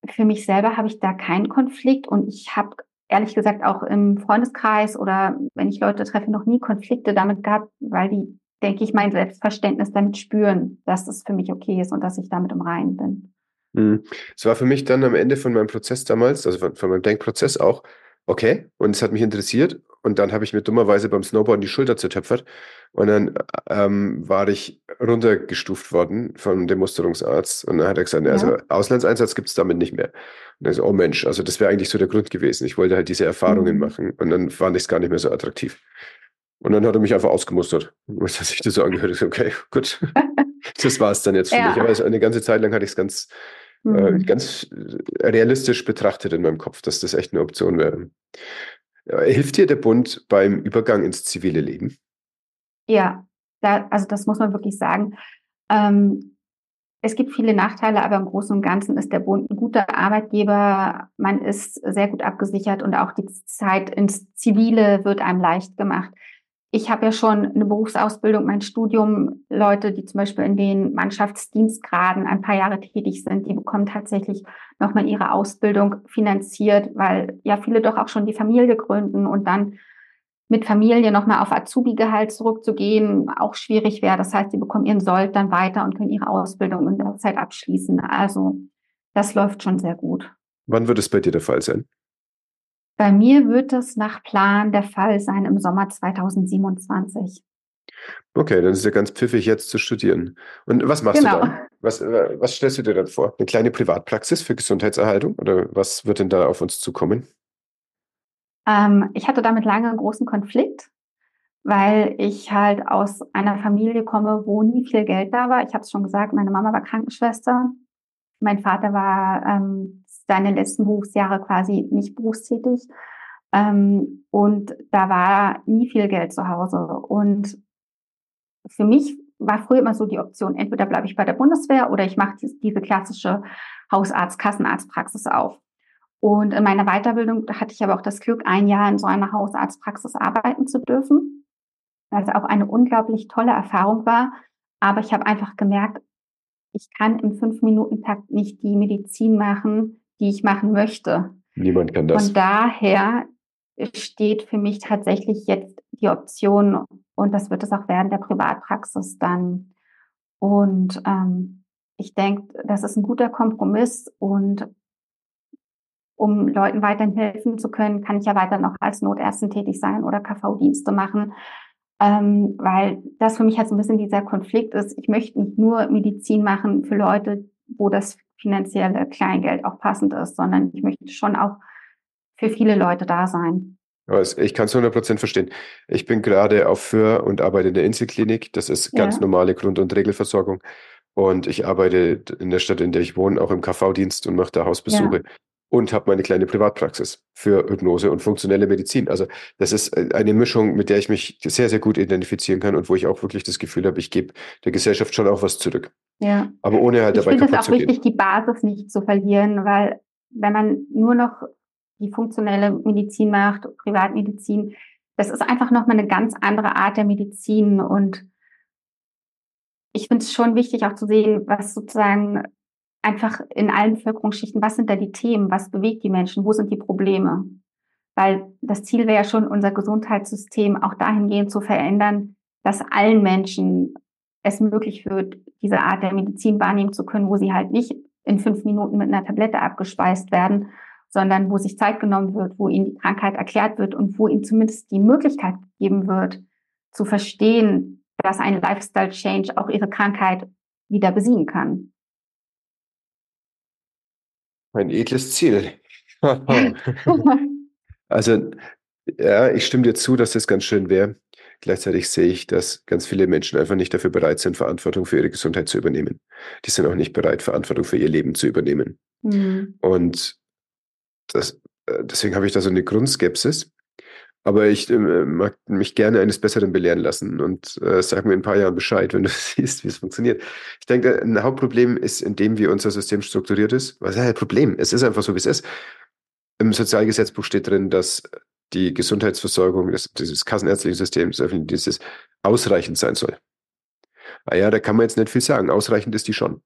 für mich selber habe ich da keinen Konflikt und ich habe ehrlich gesagt auch im Freundeskreis oder wenn ich Leute treffe, noch nie Konflikte damit gehabt, weil die, denke ich, mein Selbstverständnis damit spüren, dass es für mich okay ist und dass ich damit im Reinen bin. Mhm. Es war für mich dann am Ende von meinem Prozess damals, also von, von meinem Denkprozess auch, okay, und es hat mich interessiert. Und dann habe ich mir dummerweise beim Snowboarden die Schulter zertöpfert. Und dann ähm, war ich runtergestuft worden von dem Musterungsarzt. Und dann hat er gesagt, ja. also Auslandseinsatz gibt es damit nicht mehr. Und er so, oh Mensch, also das wäre eigentlich so der Grund gewesen. Ich wollte halt diese Erfahrungen mhm. machen. Und dann fand ich es gar nicht mehr so attraktiv. Und dann hat er mich einfach ausgemustert. Und als ich das so angehört habe, okay, gut. das war es dann jetzt für ja. mich. Aber also eine ganze Zeit lang hatte ich es ganz äh, mhm. ganz realistisch betrachtet in meinem Kopf, dass das echt eine Option wäre. Hilft dir der Bund beim Übergang ins zivile Leben? Ja, da, also das muss man wirklich sagen. Ähm, es gibt viele Nachteile, aber im Großen und Ganzen ist der Bund ein guter Arbeitgeber. Man ist sehr gut abgesichert und auch die Zeit ins Zivile wird einem leicht gemacht ich habe ja schon eine Berufsausbildung, mein Studium, Leute, die zum Beispiel in den Mannschaftsdienstgraden ein paar Jahre tätig sind, die bekommen tatsächlich nochmal ihre Ausbildung finanziert, weil ja viele doch auch schon die Familie gründen und dann mit Familie nochmal auf Azubi-Gehalt zurückzugehen, auch schwierig wäre. Das heißt, sie bekommen ihren Sold dann weiter und können ihre Ausbildung in der Zeit abschließen. Also das läuft schon sehr gut. Wann wird es bei dir der Fall sein? Bei mir wird es nach Plan der Fall sein im Sommer 2027. Okay, dann ist es ja ganz pfiffig, jetzt zu studieren. Und was machst genau. du dann? Was, äh, was stellst du dir dann vor? Eine kleine Privatpraxis für Gesundheitserhaltung? Oder was wird denn da auf uns zukommen? Ähm, ich hatte damit lange einen großen Konflikt, weil ich halt aus einer Familie komme, wo nie viel Geld da war. Ich habe es schon gesagt, meine Mama war Krankenschwester. Mein Vater war ähm, seine letzten Berufsjahre quasi nicht berufstätig. Ähm, und da war nie viel Geld zu Hause. Und für mich war früher immer so die Option, entweder bleibe ich bei der Bundeswehr oder ich mache diese klassische Hausarzt-, Kassenarztpraxis auf. Und in meiner Weiterbildung hatte ich aber auch das Glück, ein Jahr in so einer Hausarztpraxis arbeiten zu dürfen, was auch eine unglaublich tolle Erfahrung war. Aber ich habe einfach gemerkt, ich kann im Fünf-Minuten-Takt nicht die Medizin machen, die ich machen möchte. Niemand kann das. Von daher steht für mich tatsächlich jetzt die Option, und das wird es auch während der Privatpraxis dann. Und ähm, ich denke, das ist ein guter Kompromiss und um Leuten weiterhin helfen zu können, kann ich ja weiter noch als Notärztin tätig sein oder KV-Dienste machen, ähm, weil das für mich halt so ein bisschen dieser Konflikt ist. Ich möchte nicht nur Medizin machen für Leute, wo das finanzielle Kleingeld auch passend ist, sondern ich möchte schon auch für viele Leute da sein. Ich kann es 100% verstehen. Ich bin gerade auf Für und arbeite in der Inselklinik. Das ist ganz ja. normale Grund- und Regelversorgung. Und ich arbeite in der Stadt, in der ich wohne, auch im KV-Dienst und mache da Hausbesuche. Ja. Und habe meine kleine Privatpraxis für Hypnose und funktionelle Medizin. Also das ist äh, eine Mischung, mit der ich mich sehr, sehr gut identifizieren kann und wo ich auch wirklich das Gefühl habe, ich gebe der Gesellschaft schon auch was zurück. Ja. Aber ohne halt dabei ich kaputt zu gehen. Ich finde es auch wichtig, die Basis nicht zu verlieren, weil wenn man nur noch die funktionelle Medizin macht, Privatmedizin, das ist einfach nochmal eine ganz andere Art der Medizin und ich finde es schon wichtig auch zu sehen, was sozusagen einfach in allen Bevölkerungsschichten, was sind da die Themen, was bewegt die Menschen, wo sind die Probleme? Weil das Ziel wäre ja schon, unser Gesundheitssystem auch dahingehend zu verändern, dass allen Menschen es möglich wird, diese Art der Medizin wahrnehmen zu können, wo sie halt nicht in fünf Minuten mit einer Tablette abgespeist werden, sondern wo sich Zeit genommen wird, wo ihnen die Krankheit erklärt wird und wo ihnen zumindest die Möglichkeit gegeben wird, zu verstehen, dass ein Lifestyle-Change auch ihre Krankheit wieder besiegen kann. Ein edles Ziel. also, ja, ich stimme dir zu, dass das ganz schön wäre. Gleichzeitig sehe ich, dass ganz viele Menschen einfach nicht dafür bereit sind, Verantwortung für ihre Gesundheit zu übernehmen. Die sind auch nicht bereit, Verantwortung für ihr Leben zu übernehmen. Mhm. Und das, äh, deswegen habe ich da so eine Grundskepsis. Aber ich äh, mag mich gerne eines Besseren belehren lassen und äh, sag mir in ein paar Jahren Bescheid, wenn du siehst, wie es funktioniert. Ich denke, ein Hauptproblem ist, in dem wie unser System strukturiert ist. Was ist ein Problem? Es ist einfach so, wie es ist. Im Sozialgesetzbuch steht drin, dass die Gesundheitsversorgung des, dieses kassenärztlichen Systems des öffentlichen Dienstes ausreichend sein soll. Ah ja, da kann man jetzt nicht viel sagen. Ausreichend ist die schon.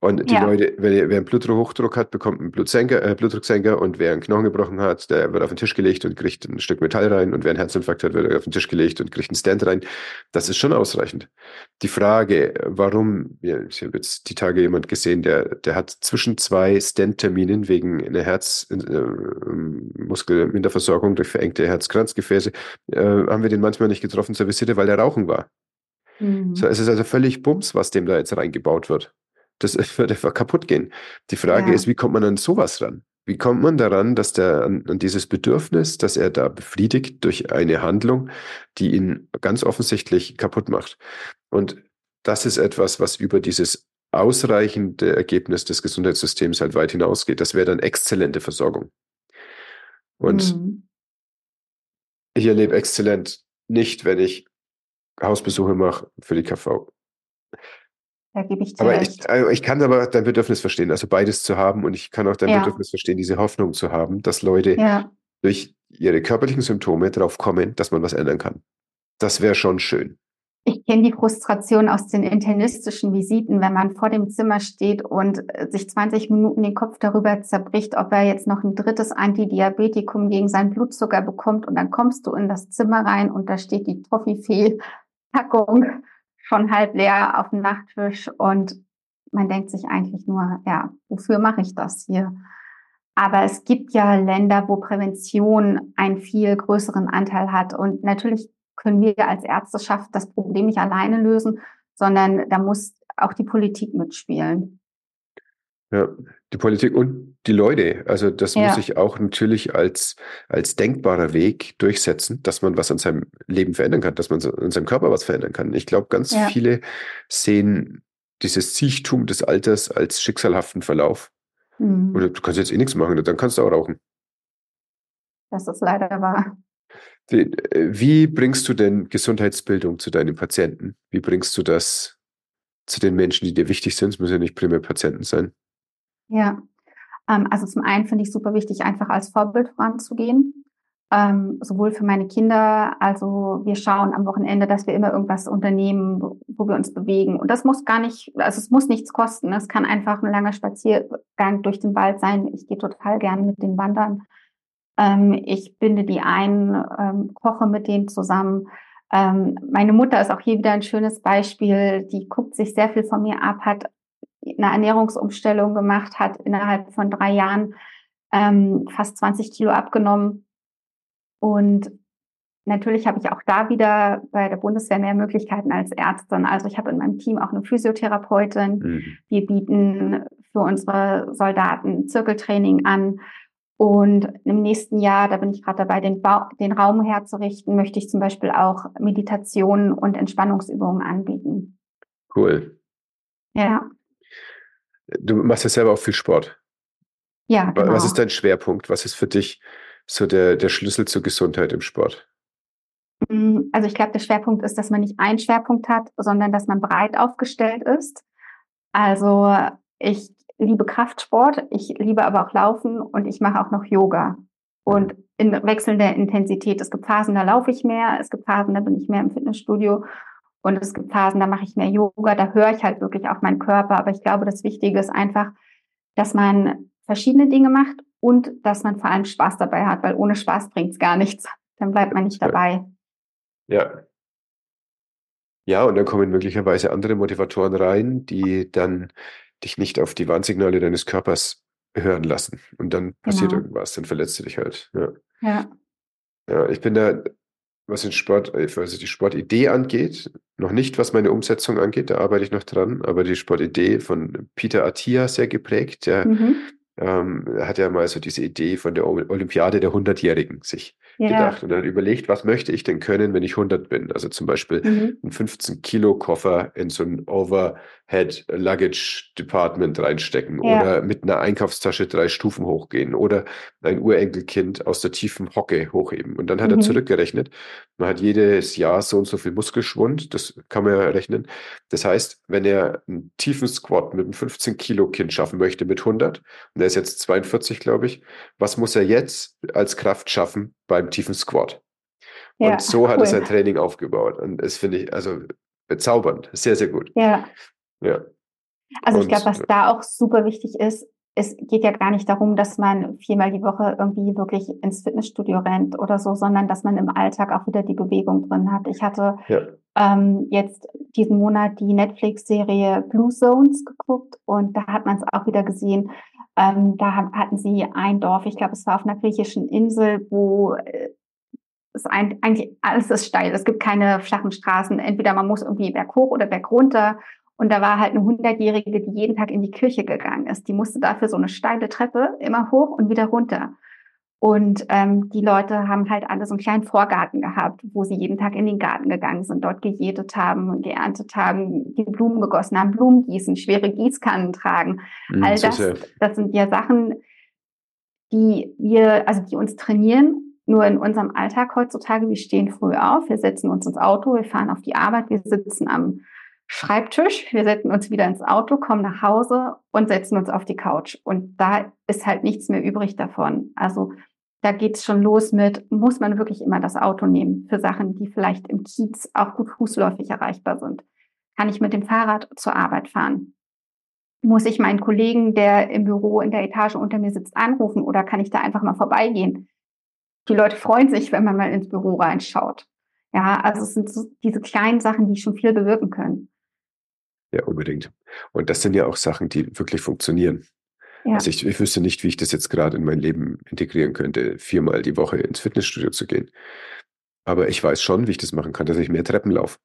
Und die ja. Leute, wer, wer einen Bluthochdruck hat, bekommt einen Blutsenker, äh, Blutdrucksenker und wer einen Knochen gebrochen hat, der wird auf den Tisch gelegt und kriegt ein Stück Metall rein und wer einen Herzinfarkt hat, wird auf den Tisch gelegt und kriegt einen Stand rein. Das ist schon ausreichend. Die Frage, warum, ja, ich habe jetzt die Tage jemand gesehen, der, der hat zwischen zwei Stand-Terminen wegen einer Herzmuskelminderversorgung äh, durch verengte Herzkranzgefäße, äh, haben wir den manchmal nicht getroffen zur Visite, weil der Rauchen war. Mhm. So, es ist also völlig Bums, was dem da jetzt reingebaut wird. Das wird einfach kaputt gehen. Die Frage ja. ist, wie kommt man an sowas ran? Wie kommt man daran, dass der an, an, dieses Bedürfnis, dass er da befriedigt durch eine Handlung, die ihn ganz offensichtlich kaputt macht? Und das ist etwas, was über dieses ausreichende Ergebnis des Gesundheitssystems halt weit hinausgeht. Das wäre dann exzellente Versorgung. Und mhm. ich erlebe exzellent nicht, wenn ich Hausbesuche mache für die KV. Da gebe ich dir aber. Ich, also ich kann aber dein Bedürfnis verstehen, also beides zu haben und ich kann auch dein ja. Bedürfnis verstehen, diese Hoffnung zu haben, dass Leute ja. durch ihre körperlichen Symptome darauf kommen, dass man was ändern kann. Das wäre schon schön. Ich kenne die Frustration aus den internistischen Visiten, wenn man vor dem Zimmer steht und äh, sich 20 Minuten den Kopf darüber zerbricht, ob er jetzt noch ein drittes Antidiabetikum gegen seinen Blutzucker bekommt und dann kommst du in das Zimmer rein und da steht die Toffifee-Packung schon halb leer auf dem Nachttisch und man denkt sich eigentlich nur, ja, wofür mache ich das hier? Aber es gibt ja Länder, wo Prävention einen viel größeren Anteil hat. Und natürlich können wir als Ärzteschaft das Problem nicht alleine lösen, sondern da muss auch die Politik mitspielen. Ja, die Politik und die Leute. Also das ja. muss sich auch natürlich als, als denkbarer Weg durchsetzen, dass man was an seinem Leben verändern kann, dass man an seinem Körper was verändern kann. Ich glaube, ganz ja. viele sehen dieses Siechtum des Alters als schicksalhaften Verlauf. Mhm. Oder du kannst jetzt eh nichts machen, dann kannst du auch rauchen. Das ist leider wahr. Wie bringst du denn Gesundheitsbildung zu deinen Patienten? Wie bringst du das zu den Menschen, die dir wichtig sind? Es müssen ja nicht primär Patienten sein. Ja, ähm, also zum einen finde ich super wichtig, einfach als Vorbild voranzugehen. Ähm, sowohl für meine Kinder, also wir schauen am Wochenende, dass wir immer irgendwas unternehmen, wo, wo wir uns bewegen. Und das muss gar nicht, also es muss nichts kosten. Es kann einfach ein langer Spaziergang durch den Wald sein. Ich gehe total gerne mit den Wandern. Ähm, ich binde die ein, ähm, koche mit denen zusammen. Ähm, meine Mutter ist auch hier wieder ein schönes Beispiel. Die guckt sich sehr viel von mir ab, hat eine Ernährungsumstellung gemacht, hat innerhalb von drei Jahren ähm, fast 20 Kilo abgenommen. Und natürlich habe ich auch da wieder bei der Bundeswehr mehr Möglichkeiten als Ärztin. Also ich habe in meinem Team auch eine Physiotherapeutin. Mhm. Wir bieten für unsere Soldaten Zirkeltraining an. Und im nächsten Jahr, da bin ich gerade dabei, den, ba den Raum herzurichten, möchte ich zum Beispiel auch Meditationen und Entspannungsübungen anbieten. Cool. Ja. Du machst ja selber auch viel Sport. Ja. Genau. Was ist dein Schwerpunkt? Was ist für dich so der, der Schlüssel zur Gesundheit im Sport? Mm, also ich glaube, der Schwerpunkt ist, dass man nicht einen Schwerpunkt hat, sondern dass man breit aufgestellt ist. Also ich liebe Kraftsport, ich liebe aber auch Laufen und ich mache auch noch Yoga. Und in wechselnder Intensität. Es gibt Phasen, da laufe ich mehr, es gibt Phasen, da bin ich mehr im Fitnessstudio und es gibt Phasen, da mache ich mehr Yoga, da höre ich halt wirklich auf meinen Körper. Aber ich glaube, das Wichtige ist einfach, dass man verschiedene Dinge macht und dass man vor allem Spaß dabei hat, weil ohne Spaß bringt es gar nichts. Dann bleibt man nicht dabei. Ja. Ja, und dann kommen möglicherweise andere Motivatoren rein, die dann dich nicht auf die Warnsignale deines Körpers hören lassen. Und dann passiert genau. irgendwas, dann verletzt du dich halt. Ja. ja. Ja, ich bin da was den Sport, was die Sportidee angeht, noch nicht, was meine Umsetzung angeht, da arbeite ich noch dran, aber die Sportidee von Peter Attia sehr geprägt, der mhm. ähm, hat ja mal so diese Idee von der Olympiade der Hundertjährigen sich ja. gedacht und dann überlegt, was möchte ich denn können, wenn ich 100 bin? Also zum Beispiel mhm. einen 15 Kilo Koffer in so ein Overhead Luggage Department reinstecken ja. oder mit einer Einkaufstasche drei Stufen hochgehen oder ein Urenkelkind aus der tiefen Hocke hochheben. Und dann hat mhm. er zurückgerechnet. Man hat jedes Jahr so und so viel Muskelschwund, das kann man ja rechnen. Das heißt, wenn er einen tiefen Squat mit einem 15 Kilo Kind schaffen möchte mit 100, und er ist jetzt 42, glaube ich, was muss er jetzt als Kraft schaffen beim tiefen Squat? Und ja, so hat cool. er sein Training aufgebaut. Und das finde ich also bezaubernd. Sehr, sehr gut. Ja. Ja. Also und, ich glaube, was da auch super wichtig ist, es geht ja gar nicht darum, dass man viermal die Woche irgendwie wirklich ins Fitnessstudio rennt oder so, sondern dass man im Alltag auch wieder die Bewegung drin hat. Ich hatte ja. ähm, jetzt diesen Monat die Netflix-Serie Blue Zones geguckt und da hat man es auch wieder gesehen. Ähm, da hatten sie ein Dorf, ich glaube, es war auf einer griechischen Insel, wo äh, es ein, eigentlich alles ist steil. Es gibt keine flachen Straßen. Entweder man muss irgendwie berghoch oder bergunter und da war halt eine Hundertjährige, die jeden Tag in die Kirche gegangen ist. Die musste dafür so eine steile Treppe immer hoch und wieder runter. Und ähm, die Leute haben halt alle so einen kleinen Vorgarten gehabt, wo sie jeden Tag in den Garten gegangen sind, dort gejätet haben, geerntet haben, die Blumen gegossen haben, Blumen gießen, schwere Gießkannen tragen. Mhm, All das, das sind ja Sachen, die wir, also die uns trainieren. Nur in unserem Alltag heutzutage, wir stehen früh auf, wir setzen uns ins Auto, wir fahren auf die Arbeit, wir sitzen am Schreibtisch, wir setzen uns wieder ins Auto, kommen nach Hause und setzen uns auf die Couch. Und da ist halt nichts mehr übrig davon. Also da geht's schon los mit, muss man wirklich immer das Auto nehmen für Sachen, die vielleicht im Kiez auch gut fußläufig erreichbar sind. Kann ich mit dem Fahrrad zur Arbeit fahren? Muss ich meinen Kollegen, der im Büro in der Etage unter mir sitzt, anrufen oder kann ich da einfach mal vorbeigehen? Die Leute freuen sich, wenn man mal ins Büro reinschaut. Ja, also es sind so diese kleinen Sachen, die schon viel bewirken können. Ja, unbedingt. Und das sind ja auch Sachen, die wirklich funktionieren. Ja. Also ich, ich wüsste nicht, wie ich das jetzt gerade in mein Leben integrieren könnte, viermal die Woche ins Fitnessstudio zu gehen. Aber ich weiß schon, wie ich das machen kann, dass ich mehr Treppen laufe.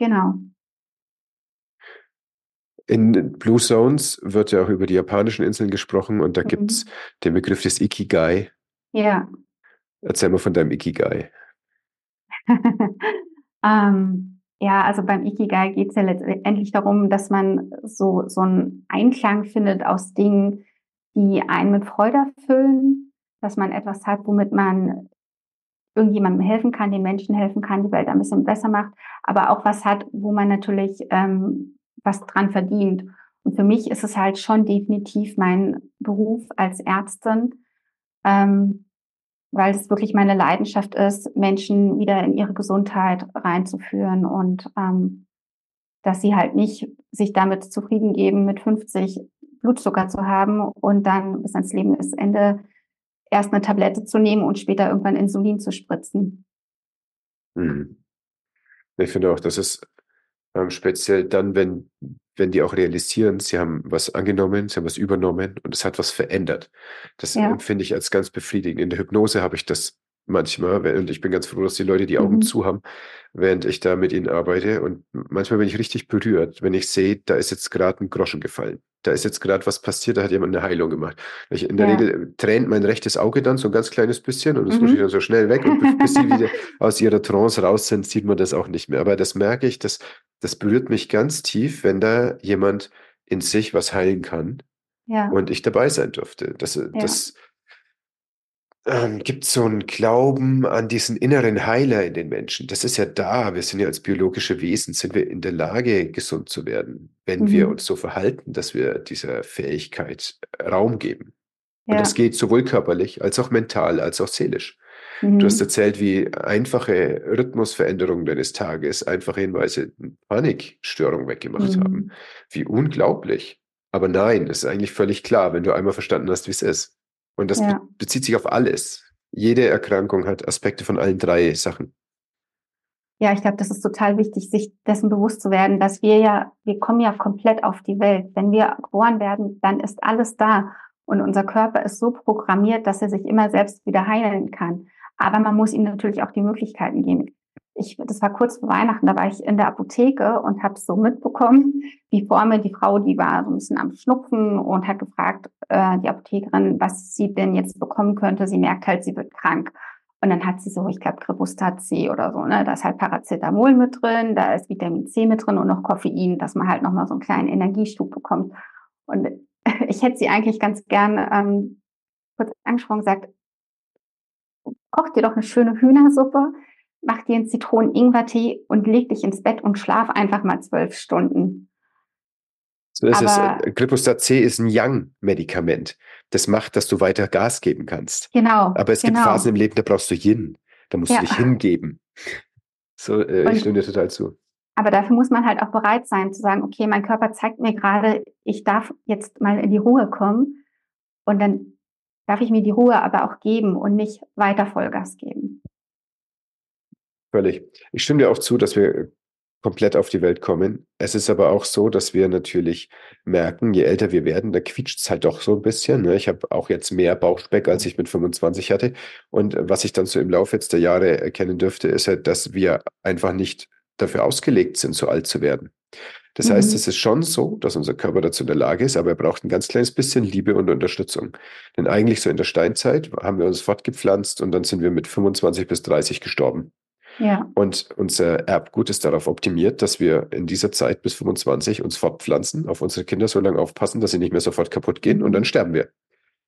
Genau. In Blue Zones wird ja auch über die japanischen Inseln gesprochen und da mhm. gibt es den Begriff des Ikigai. Ja. Erzähl mal von deinem Ikigai. ähm, ja, also beim Ikigai geht es ja letztendlich darum, dass man so, so einen Einklang findet aus Dingen, die einen mit Freude erfüllen, dass man etwas hat, womit man irgendjemandem helfen kann, den Menschen helfen kann, die Welt ein bisschen besser macht, aber auch was hat, wo man natürlich ähm, was dran verdient. Und für mich ist es halt schon definitiv mein Beruf als Ärztin, ähm, weil es wirklich meine Leidenschaft ist, Menschen wieder in ihre Gesundheit reinzuführen und ähm, dass sie halt nicht sich damit zufrieden geben, mit 50 Blutzucker zu haben und dann bis ans Lebensende erst eine Tablette zu nehmen und später irgendwann Insulin zu spritzen. Hm. Ich finde auch, dass es ähm, speziell dann, wenn wenn die auch realisieren, sie haben was angenommen, sie haben was übernommen und es hat was verändert. Das ja. empfinde ich als ganz befriedigend. In der Hypnose habe ich das manchmal, und ich bin ganz froh, dass die Leute die Augen mhm. zu haben, während ich da mit ihnen arbeite. Und manchmal bin ich richtig berührt, wenn ich sehe, da ist jetzt gerade ein Groschen gefallen. Da ist jetzt gerade was passiert, da hat jemand eine Heilung gemacht. Ich, in der ja. Regel tränt mein rechtes Auge dann so ein ganz kleines bisschen und es mhm. dann so schnell weg. Und bis sie wieder aus ihrer Trance raus sind, sieht man das auch nicht mehr. Aber das merke ich, das, das berührt mich ganz tief, wenn da jemand in sich was heilen kann ja. und ich dabei sein durfte. Das, ja. das, ähm, gibt so einen Glauben an diesen inneren Heiler in den Menschen. Das ist ja da. Wir sind ja als biologische Wesen, sind wir in der Lage, gesund zu werden, wenn mhm. wir uns so verhalten, dass wir dieser Fähigkeit Raum geben. Ja. Und das geht sowohl körperlich als auch mental als auch seelisch. Mhm. Du hast erzählt, wie einfache Rhythmusveränderungen deines Tages einfache Hinweise Panikstörung weggemacht mhm. haben. Wie unglaublich. Aber nein, es ist eigentlich völlig klar, wenn du einmal verstanden hast, wie es ist. Und das ja. bezieht sich auf alles. Jede Erkrankung hat Aspekte von allen drei Sachen. Ja, ich glaube, das ist total wichtig, sich dessen bewusst zu werden, dass wir ja, wir kommen ja komplett auf die Welt. Wenn wir geboren werden, dann ist alles da. Und unser Körper ist so programmiert, dass er sich immer selbst wieder heilen kann. Aber man muss ihm natürlich auch die Möglichkeiten geben ich, das war kurz vor Weihnachten, da war ich in der Apotheke und habe so mitbekommen, wie vor mir die Frau, die war so ein bisschen am Schnupfen und hat gefragt, äh, die Apothekerin, was sie denn jetzt bekommen könnte. Sie merkt halt, sie wird krank. Und dann hat sie so, ich glaube, Kribustat C oder so, ne? Da ist halt Paracetamol mit drin, da ist Vitamin C mit drin und noch Koffein, dass man halt nochmal so einen kleinen Energiestub bekommt. Und ich hätte sie eigentlich ganz gern ähm, kurz angesprochen gesagt, koch dir doch eine schöne Hühnersuppe, mach dir einen Zitronen-Ingwer-Tee und leg dich ins Bett und schlaf einfach mal zwölf Stunden. So ist Aber, es. Glyphosat C ist ein Yang-Medikament. Das macht, dass du weiter Gas geben kannst. Genau. Aber es genau. gibt Phasen im Leben, da brauchst du Yin. Da musst ja. du dich hingeben. So, äh, ich stimme dir total zu. Aber dafür muss man halt auch bereit sein zu sagen, okay, mein Körper zeigt mir gerade, ich darf jetzt mal in die Ruhe kommen und dann darf ich mir die Ruhe aber auch geben und nicht weiter Vollgas geben. Völlig. Ich stimme dir auch zu, dass wir komplett auf die Welt kommen. Es ist aber auch so, dass wir natürlich merken, je älter wir werden, da quietscht es halt doch so ein bisschen. Ne? Ich habe auch jetzt mehr Bauchspeck, als ich mit 25 hatte. Und was ich dann so im Laufe jetzt der Jahre erkennen dürfte, ist halt, dass wir einfach nicht dafür ausgelegt sind, so alt zu werden. Das mhm. heißt, es ist schon so, dass unser Körper dazu in der Lage ist, aber er braucht ein ganz kleines bisschen Liebe und Unterstützung. Denn eigentlich so in der Steinzeit haben wir uns fortgepflanzt und dann sind wir mit 25 bis 30 gestorben. Ja. Und unser Erbgut ist darauf optimiert, dass wir in dieser Zeit bis 25 uns fortpflanzen, auf unsere Kinder so lange aufpassen, dass sie nicht mehr sofort kaputt gehen und dann sterben wir.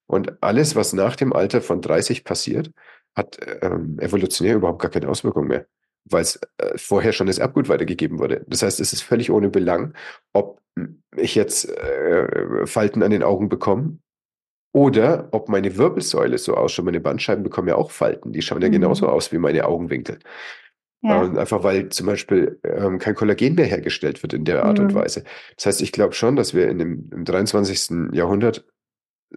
Und alles, was nach dem Alter von 30 passiert, hat ähm, evolutionär überhaupt gar keine Auswirkung mehr, weil es äh, vorher schon das Erbgut weitergegeben wurde. Das heißt, es ist völlig ohne Belang, ob ich jetzt äh, Falten an den Augen bekomme oder ob meine Wirbelsäule so ausschaut. Meine Bandscheiben bekommen ja auch Falten. Die schauen ja mhm. genauso aus wie meine Augenwinkel. Ja. Und einfach weil zum Beispiel ähm, kein Kollagen mehr hergestellt wird in der Art mhm. und Weise. Das heißt, ich glaube schon, dass wir in dem, im 23. Jahrhundert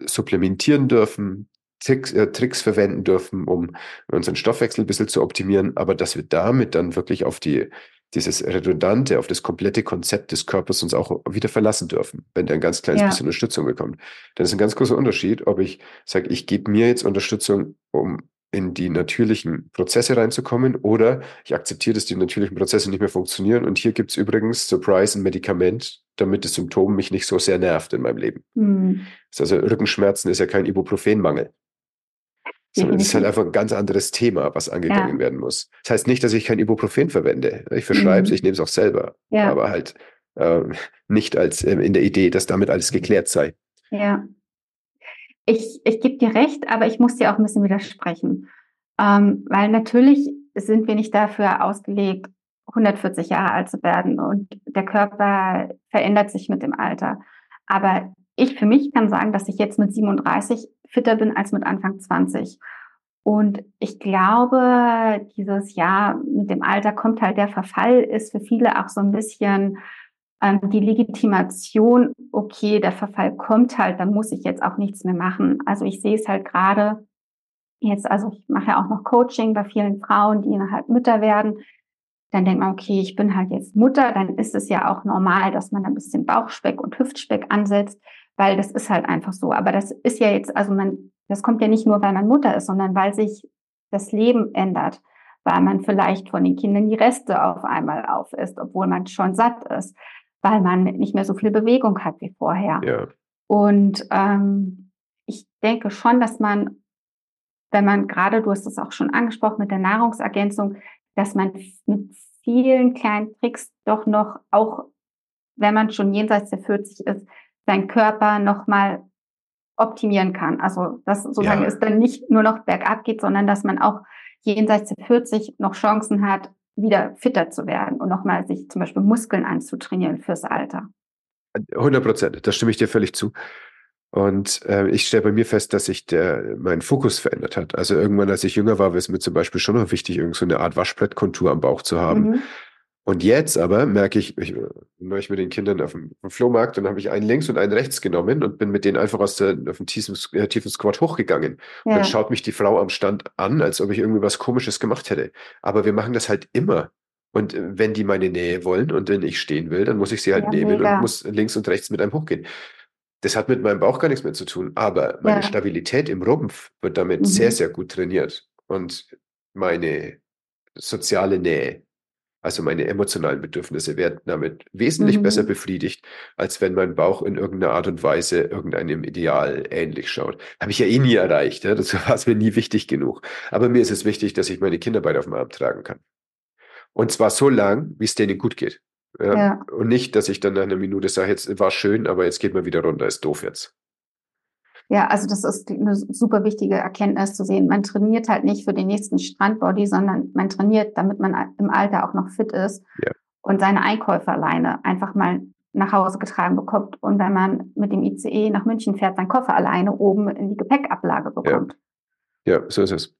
supplementieren dürfen, Tricks, äh, Tricks verwenden dürfen, um unseren Stoffwechsel ein bisschen zu optimieren, aber dass wir damit dann wirklich auf die, dieses Redundante, auf das komplette Konzept des Körpers uns auch wieder verlassen dürfen, wenn der ein ganz kleines ja. bisschen Unterstützung bekommt. Dann ist ein ganz großer Unterschied, ob ich sage, ich gebe mir jetzt Unterstützung, um in die natürlichen Prozesse reinzukommen oder ich akzeptiere, dass die natürlichen Prozesse nicht mehr funktionieren. Und hier gibt es übrigens, Surprise, ein Medikament, damit das Symptom mich nicht so sehr nervt in meinem Leben. Mhm. Also Rückenschmerzen ist ja kein Ibuprofenmangel. Sondern es ist halt einfach ein ganz anderes Thema, was angegangen ja. werden muss. Das heißt nicht, dass ich kein Ibuprofen verwende. Ich verschreibe es, mhm. ich nehme es auch selber. Ja. Aber halt äh, nicht als äh, in der Idee, dass damit alles geklärt sei. Ja ich, ich gebe dir recht, aber ich muss dir auch ein bisschen widersprechen. Ähm, weil natürlich sind wir nicht dafür ausgelegt, 140 Jahre alt zu werden und der Körper verändert sich mit dem Alter. Aber ich für mich kann sagen, dass ich jetzt mit 37 fitter bin als mit Anfang 20. Und ich glaube, dieses Jahr mit dem Alter kommt halt der Verfall, ist für viele auch so ein bisschen ähm, die Legitimation, okay, der Verfall kommt halt, dann muss ich jetzt auch nichts mehr machen. Also ich sehe es halt gerade jetzt, also ich mache ja auch noch Coaching bei vielen Frauen, die halt Mütter werden. Dann denkt man, okay, ich bin halt jetzt Mutter, dann ist es ja auch normal, dass man ein bisschen Bauchspeck und Hüftspeck ansetzt, weil das ist halt einfach so. Aber das ist ja jetzt, also man, das kommt ja nicht nur, weil man Mutter ist, sondern weil sich das Leben ändert, weil man vielleicht von den Kindern die Reste auf einmal auf ist, obwohl man schon satt ist weil man nicht mehr so viel Bewegung hat wie vorher. Ja. Und ähm, ich denke schon, dass man, wenn man gerade, du hast es auch schon angesprochen mit der Nahrungsergänzung, dass man mit vielen kleinen Tricks doch noch, auch wenn man schon jenseits der 40 ist, seinen Körper nochmal optimieren kann. Also dass sozusagen ja. es dann nicht nur noch bergab geht, sondern dass man auch jenseits der 40 noch Chancen hat, wieder fitter zu werden und nochmal sich zum Beispiel Muskeln anzutrainieren fürs Alter. 100 Prozent, da stimme ich dir völlig zu. Und äh, ich stelle bei mir fest, dass sich der, mein Fokus verändert hat. Also irgendwann, als ich jünger war, war es mir zum Beispiel schon noch wichtig, irgend so eine Art Waschbrettkontur am Bauch zu haben. Mhm. Und jetzt aber merke ich, ich neulich mit den Kindern auf dem, auf dem Flohmarkt und habe ich einen links und einen rechts genommen und bin mit denen einfach aus der, auf dem tiefen, äh, tiefen Squat hochgegangen. Ja. Und dann schaut mich die Frau am Stand an, als ob ich irgendwie was Komisches gemacht hätte. Aber wir machen das halt immer. Und äh, wenn die meine Nähe wollen und wenn ich stehen will, dann muss ich sie halt ja, nehmen mega. und muss links und rechts mit einem hochgehen. Das hat mit meinem Bauch gar nichts mehr zu tun, aber meine ja. Stabilität im Rumpf wird damit mhm. sehr, sehr gut trainiert. Und meine soziale Nähe also meine emotionalen Bedürfnisse werden damit wesentlich mhm. besser befriedigt, als wenn mein Bauch in irgendeiner Art und Weise irgendeinem Ideal ähnlich schaut. Habe ich ja eh nie erreicht. Ja? Das war es mir nie wichtig genug. Aber mir ist es wichtig, dass ich meine Kinder beide auf dem Arm tragen kann. Und zwar so lang, wie es denen gut geht. Ja? ja? Und nicht, dass ich dann nach einer Minute sage, jetzt war schön, aber jetzt geht mal wieder runter, ist doof jetzt. Ja, also das ist eine super wichtige Erkenntnis zu sehen. Man trainiert halt nicht für den nächsten Strandbody, sondern man trainiert, damit man im Alter auch noch fit ist ja. und seine Einkäufe alleine einfach mal nach Hause getragen bekommt. Und wenn man mit dem ICE nach München fährt, seinen Koffer alleine oben in die Gepäckablage bekommt. Ja, ja so ist es.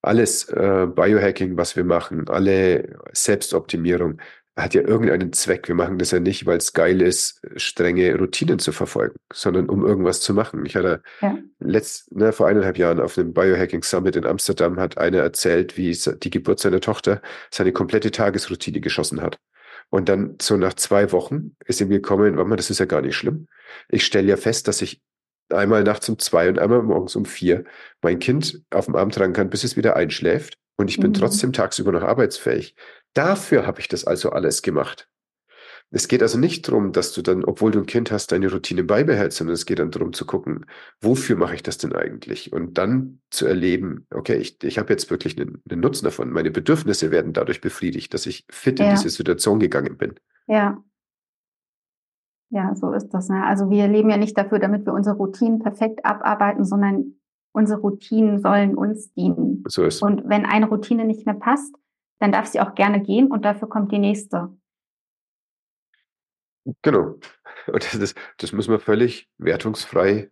Alles äh, Biohacking, was wir machen, alle Selbstoptimierung, hat ja irgendeinen Zweck. Wir machen das ja nicht, weil es geil ist, strenge Routinen zu verfolgen, sondern um irgendwas zu machen. Ich hatte ja. letzt, ne, vor eineinhalb Jahren auf dem Biohacking Summit in Amsterdam hat einer erzählt, wie die Geburt seiner Tochter seine komplette Tagesroutine geschossen hat. Und dann so nach zwei Wochen ist ihm gekommen, warte mal, das ist ja gar nicht schlimm. Ich stelle ja fest, dass ich einmal nachts um zwei und einmal morgens um vier mein Kind auf dem Arm tragen kann, bis es wieder einschläft. Und ich bin mhm. trotzdem tagsüber noch arbeitsfähig. Dafür habe ich das also alles gemacht. Es geht also nicht darum, dass du dann, obwohl du ein Kind hast, deine Routine beibehältst, sondern es geht dann darum zu gucken, wofür mache ich das denn eigentlich? Und dann zu erleben, okay, ich, ich habe jetzt wirklich einen, einen Nutzen davon. Meine Bedürfnisse werden dadurch befriedigt, dass ich fit in diese Situation gegangen bin. Ja. Ja, so ist das. Ne? Also wir leben ja nicht dafür, damit wir unsere Routinen perfekt abarbeiten, sondern unsere Routinen sollen uns dienen. So ist. Und wenn eine Routine nicht mehr passt, dann darf sie auch gerne gehen und dafür kommt die nächste. Genau. Und das, das muss man völlig wertungsfrei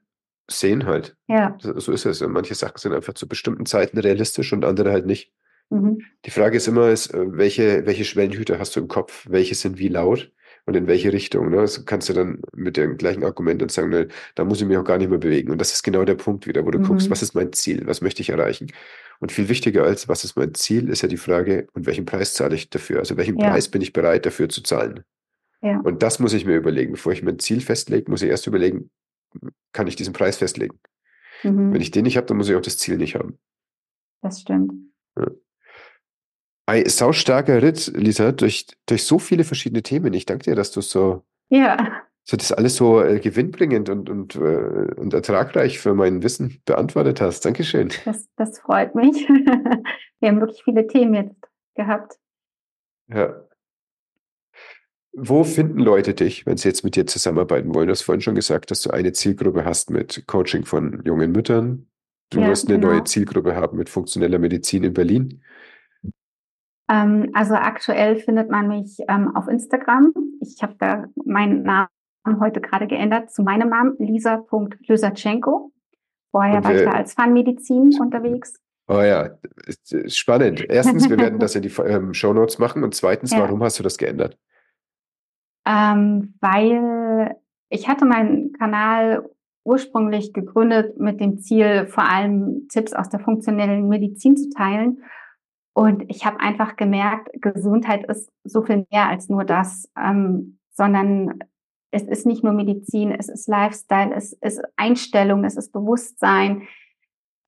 sehen halt. Ja. So ist es. Manche Sachen sind einfach zu bestimmten Zeiten realistisch und andere halt nicht. Mhm. Die Frage ist immer, ist, äh, welche, welche Schwellenhüter hast du im Kopf? Welche sind wie laut? und in welche Richtung. Ne? Das kannst du dann mit dem gleichen Argument dann sagen, ne, da muss ich mich auch gar nicht mehr bewegen. Und das ist genau der Punkt wieder, wo du mhm. guckst, was ist mein Ziel, was möchte ich erreichen. Und viel wichtiger als, was ist mein Ziel, ist ja die Frage, und welchen Preis zahle ich dafür? Also welchen ja. Preis bin ich bereit dafür zu zahlen? Ja. Und das muss ich mir überlegen. Bevor ich mein Ziel festlege, muss ich erst überlegen, kann ich diesen Preis festlegen? Mhm. Wenn ich den nicht habe, dann muss ich auch das Ziel nicht haben. Das stimmt. Ja. Ein saustarker Ritt, Lisa, durch, durch so viele verschiedene Themen. Ich danke dir, dass du so, ja. So das alles so äh, gewinnbringend und, und, äh, und ertragreich für mein Wissen beantwortet hast. Dankeschön. Das, das freut mich. Wir haben wirklich viele Themen jetzt gehabt. Ja. Wo finden Leute dich, wenn sie jetzt mit dir zusammenarbeiten wollen? Du hast vorhin schon gesagt, dass du eine Zielgruppe hast mit Coaching von jungen Müttern. Du ja, wirst eine genau. neue Zielgruppe haben mit funktioneller Medizin in Berlin. Ähm, also aktuell findet man mich ähm, auf Instagram. Ich habe da meinen Namen heute gerade geändert zu meinem Namen, lisa.lösatschenko. Vorher Und, war ich da als Fun-Medizin unterwegs. Oh ja, spannend. Erstens, wir werden das in die ähm, Show Notes machen. Und zweitens, ja. warum hast du das geändert? Ähm, weil ich hatte meinen Kanal ursprünglich gegründet mit dem Ziel, vor allem Tipps aus der funktionellen Medizin zu teilen. Und ich habe einfach gemerkt, Gesundheit ist so viel mehr als nur das, ähm, sondern es ist nicht nur Medizin, es ist Lifestyle, es ist Einstellung, es ist Bewusstsein.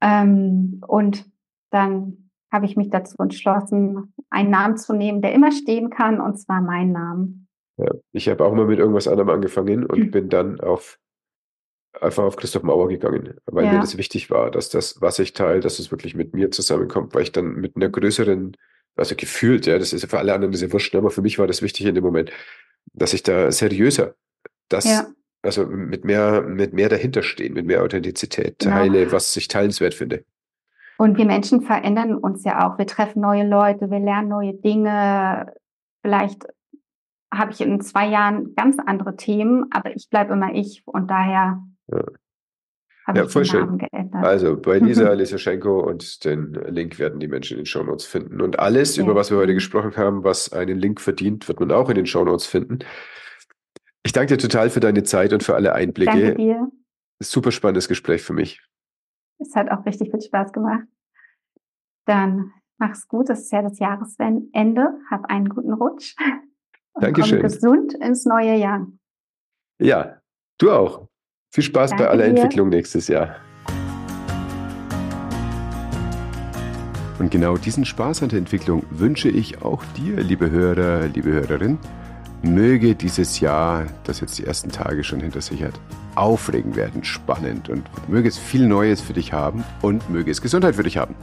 Ähm, und dann habe ich mich dazu entschlossen, einen Namen zu nehmen, der immer stehen kann, und zwar meinen Namen. Ja, ich habe auch mal mit irgendwas anderem angefangen und bin dann auf einfach auf Christoph Mauer gegangen, weil ja. mir das wichtig war, dass das, was ich teile, dass es wirklich mit mir zusammenkommt, weil ich dann mit einer größeren, also gefühlt, ja, das ist für alle anderen sehr wurscht, aber für mich war das wichtig in dem Moment, dass ich da seriöser, das, ja. also mit mehr, mit mehr dahinter stehen, mit mehr Authentizität genau. teile, was ich teilenswert finde. Und wir Menschen verändern uns ja auch. Wir treffen neue Leute, wir lernen neue Dinge. Vielleicht habe ich in zwei Jahren ganz andere Themen, aber ich bleibe immer ich und daher ja. ja, voll schön. Also bei Lisa Lisaschenko und den Link werden die Menschen in den Shownotes finden. Und alles, ja. über was wir heute gesprochen haben, was einen Link verdient, wird man auch in den Shownotes finden. Ich danke dir total für deine Zeit und für alle Einblicke. Danke dir. Super spannendes Gespräch für mich. Es hat auch richtig viel Spaß gemacht. Dann mach's gut. Das ist ja das Jahresende. Hab einen guten Rutsch. Und Dankeschön. Komm gesund ins neue Jahr. Ja, du auch. Viel Spaß Danke bei aller dir. Entwicklung nächstes Jahr. Und genau diesen Spaß an der Entwicklung wünsche ich auch dir, liebe Hörer, liebe Hörerin. Möge dieses Jahr, das jetzt die ersten Tage schon hinter sich hat, aufregend werden, spannend und möge es viel Neues für dich haben und möge es Gesundheit für dich haben.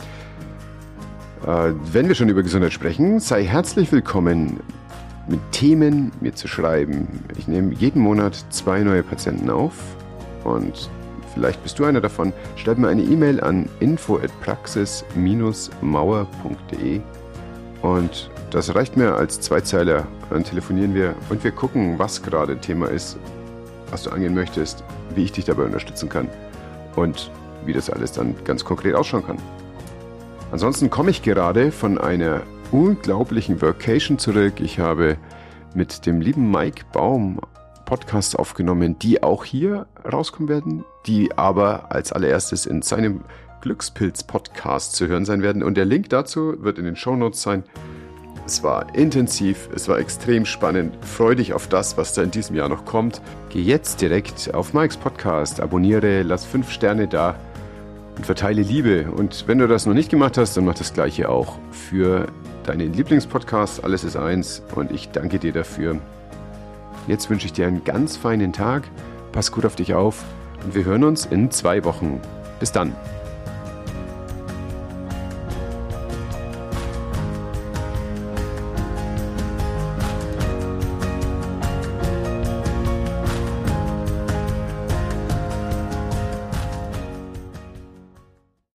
Äh, wenn wir schon über Gesundheit sprechen, sei herzlich willkommen mit Themen mir zu schreiben. Ich nehme jeden Monat zwei neue Patienten auf und vielleicht bist du einer davon. Schreib mir eine E-Mail an info@praxis-mauer.de und das reicht mir als Zweizeiler. Dann telefonieren wir und wir gucken, was gerade Thema ist, was du angehen möchtest, wie ich dich dabei unterstützen kann und wie das alles dann ganz konkret ausschauen kann. Ansonsten komme ich gerade von einer unglaublichen Vacation zurück. Ich habe mit dem lieben Mike Baum Podcasts aufgenommen, die auch hier rauskommen werden, die aber als allererstes in seinem Glückspilz-Podcast zu hören sein werden. Und der Link dazu wird in den Shownotes sein. Es war intensiv, es war extrem spannend. Freu dich auf das, was da in diesem Jahr noch kommt. Geh jetzt direkt auf Mikes Podcast, abonniere, lass fünf Sterne da und verteile Liebe. Und wenn du das noch nicht gemacht hast, dann mach das gleiche auch für deinen Lieblingspodcast. Alles ist eins und ich danke dir dafür. Jetzt wünsche ich dir einen ganz feinen Tag. Pass gut auf dich auf und wir hören uns in zwei Wochen. Bis dann.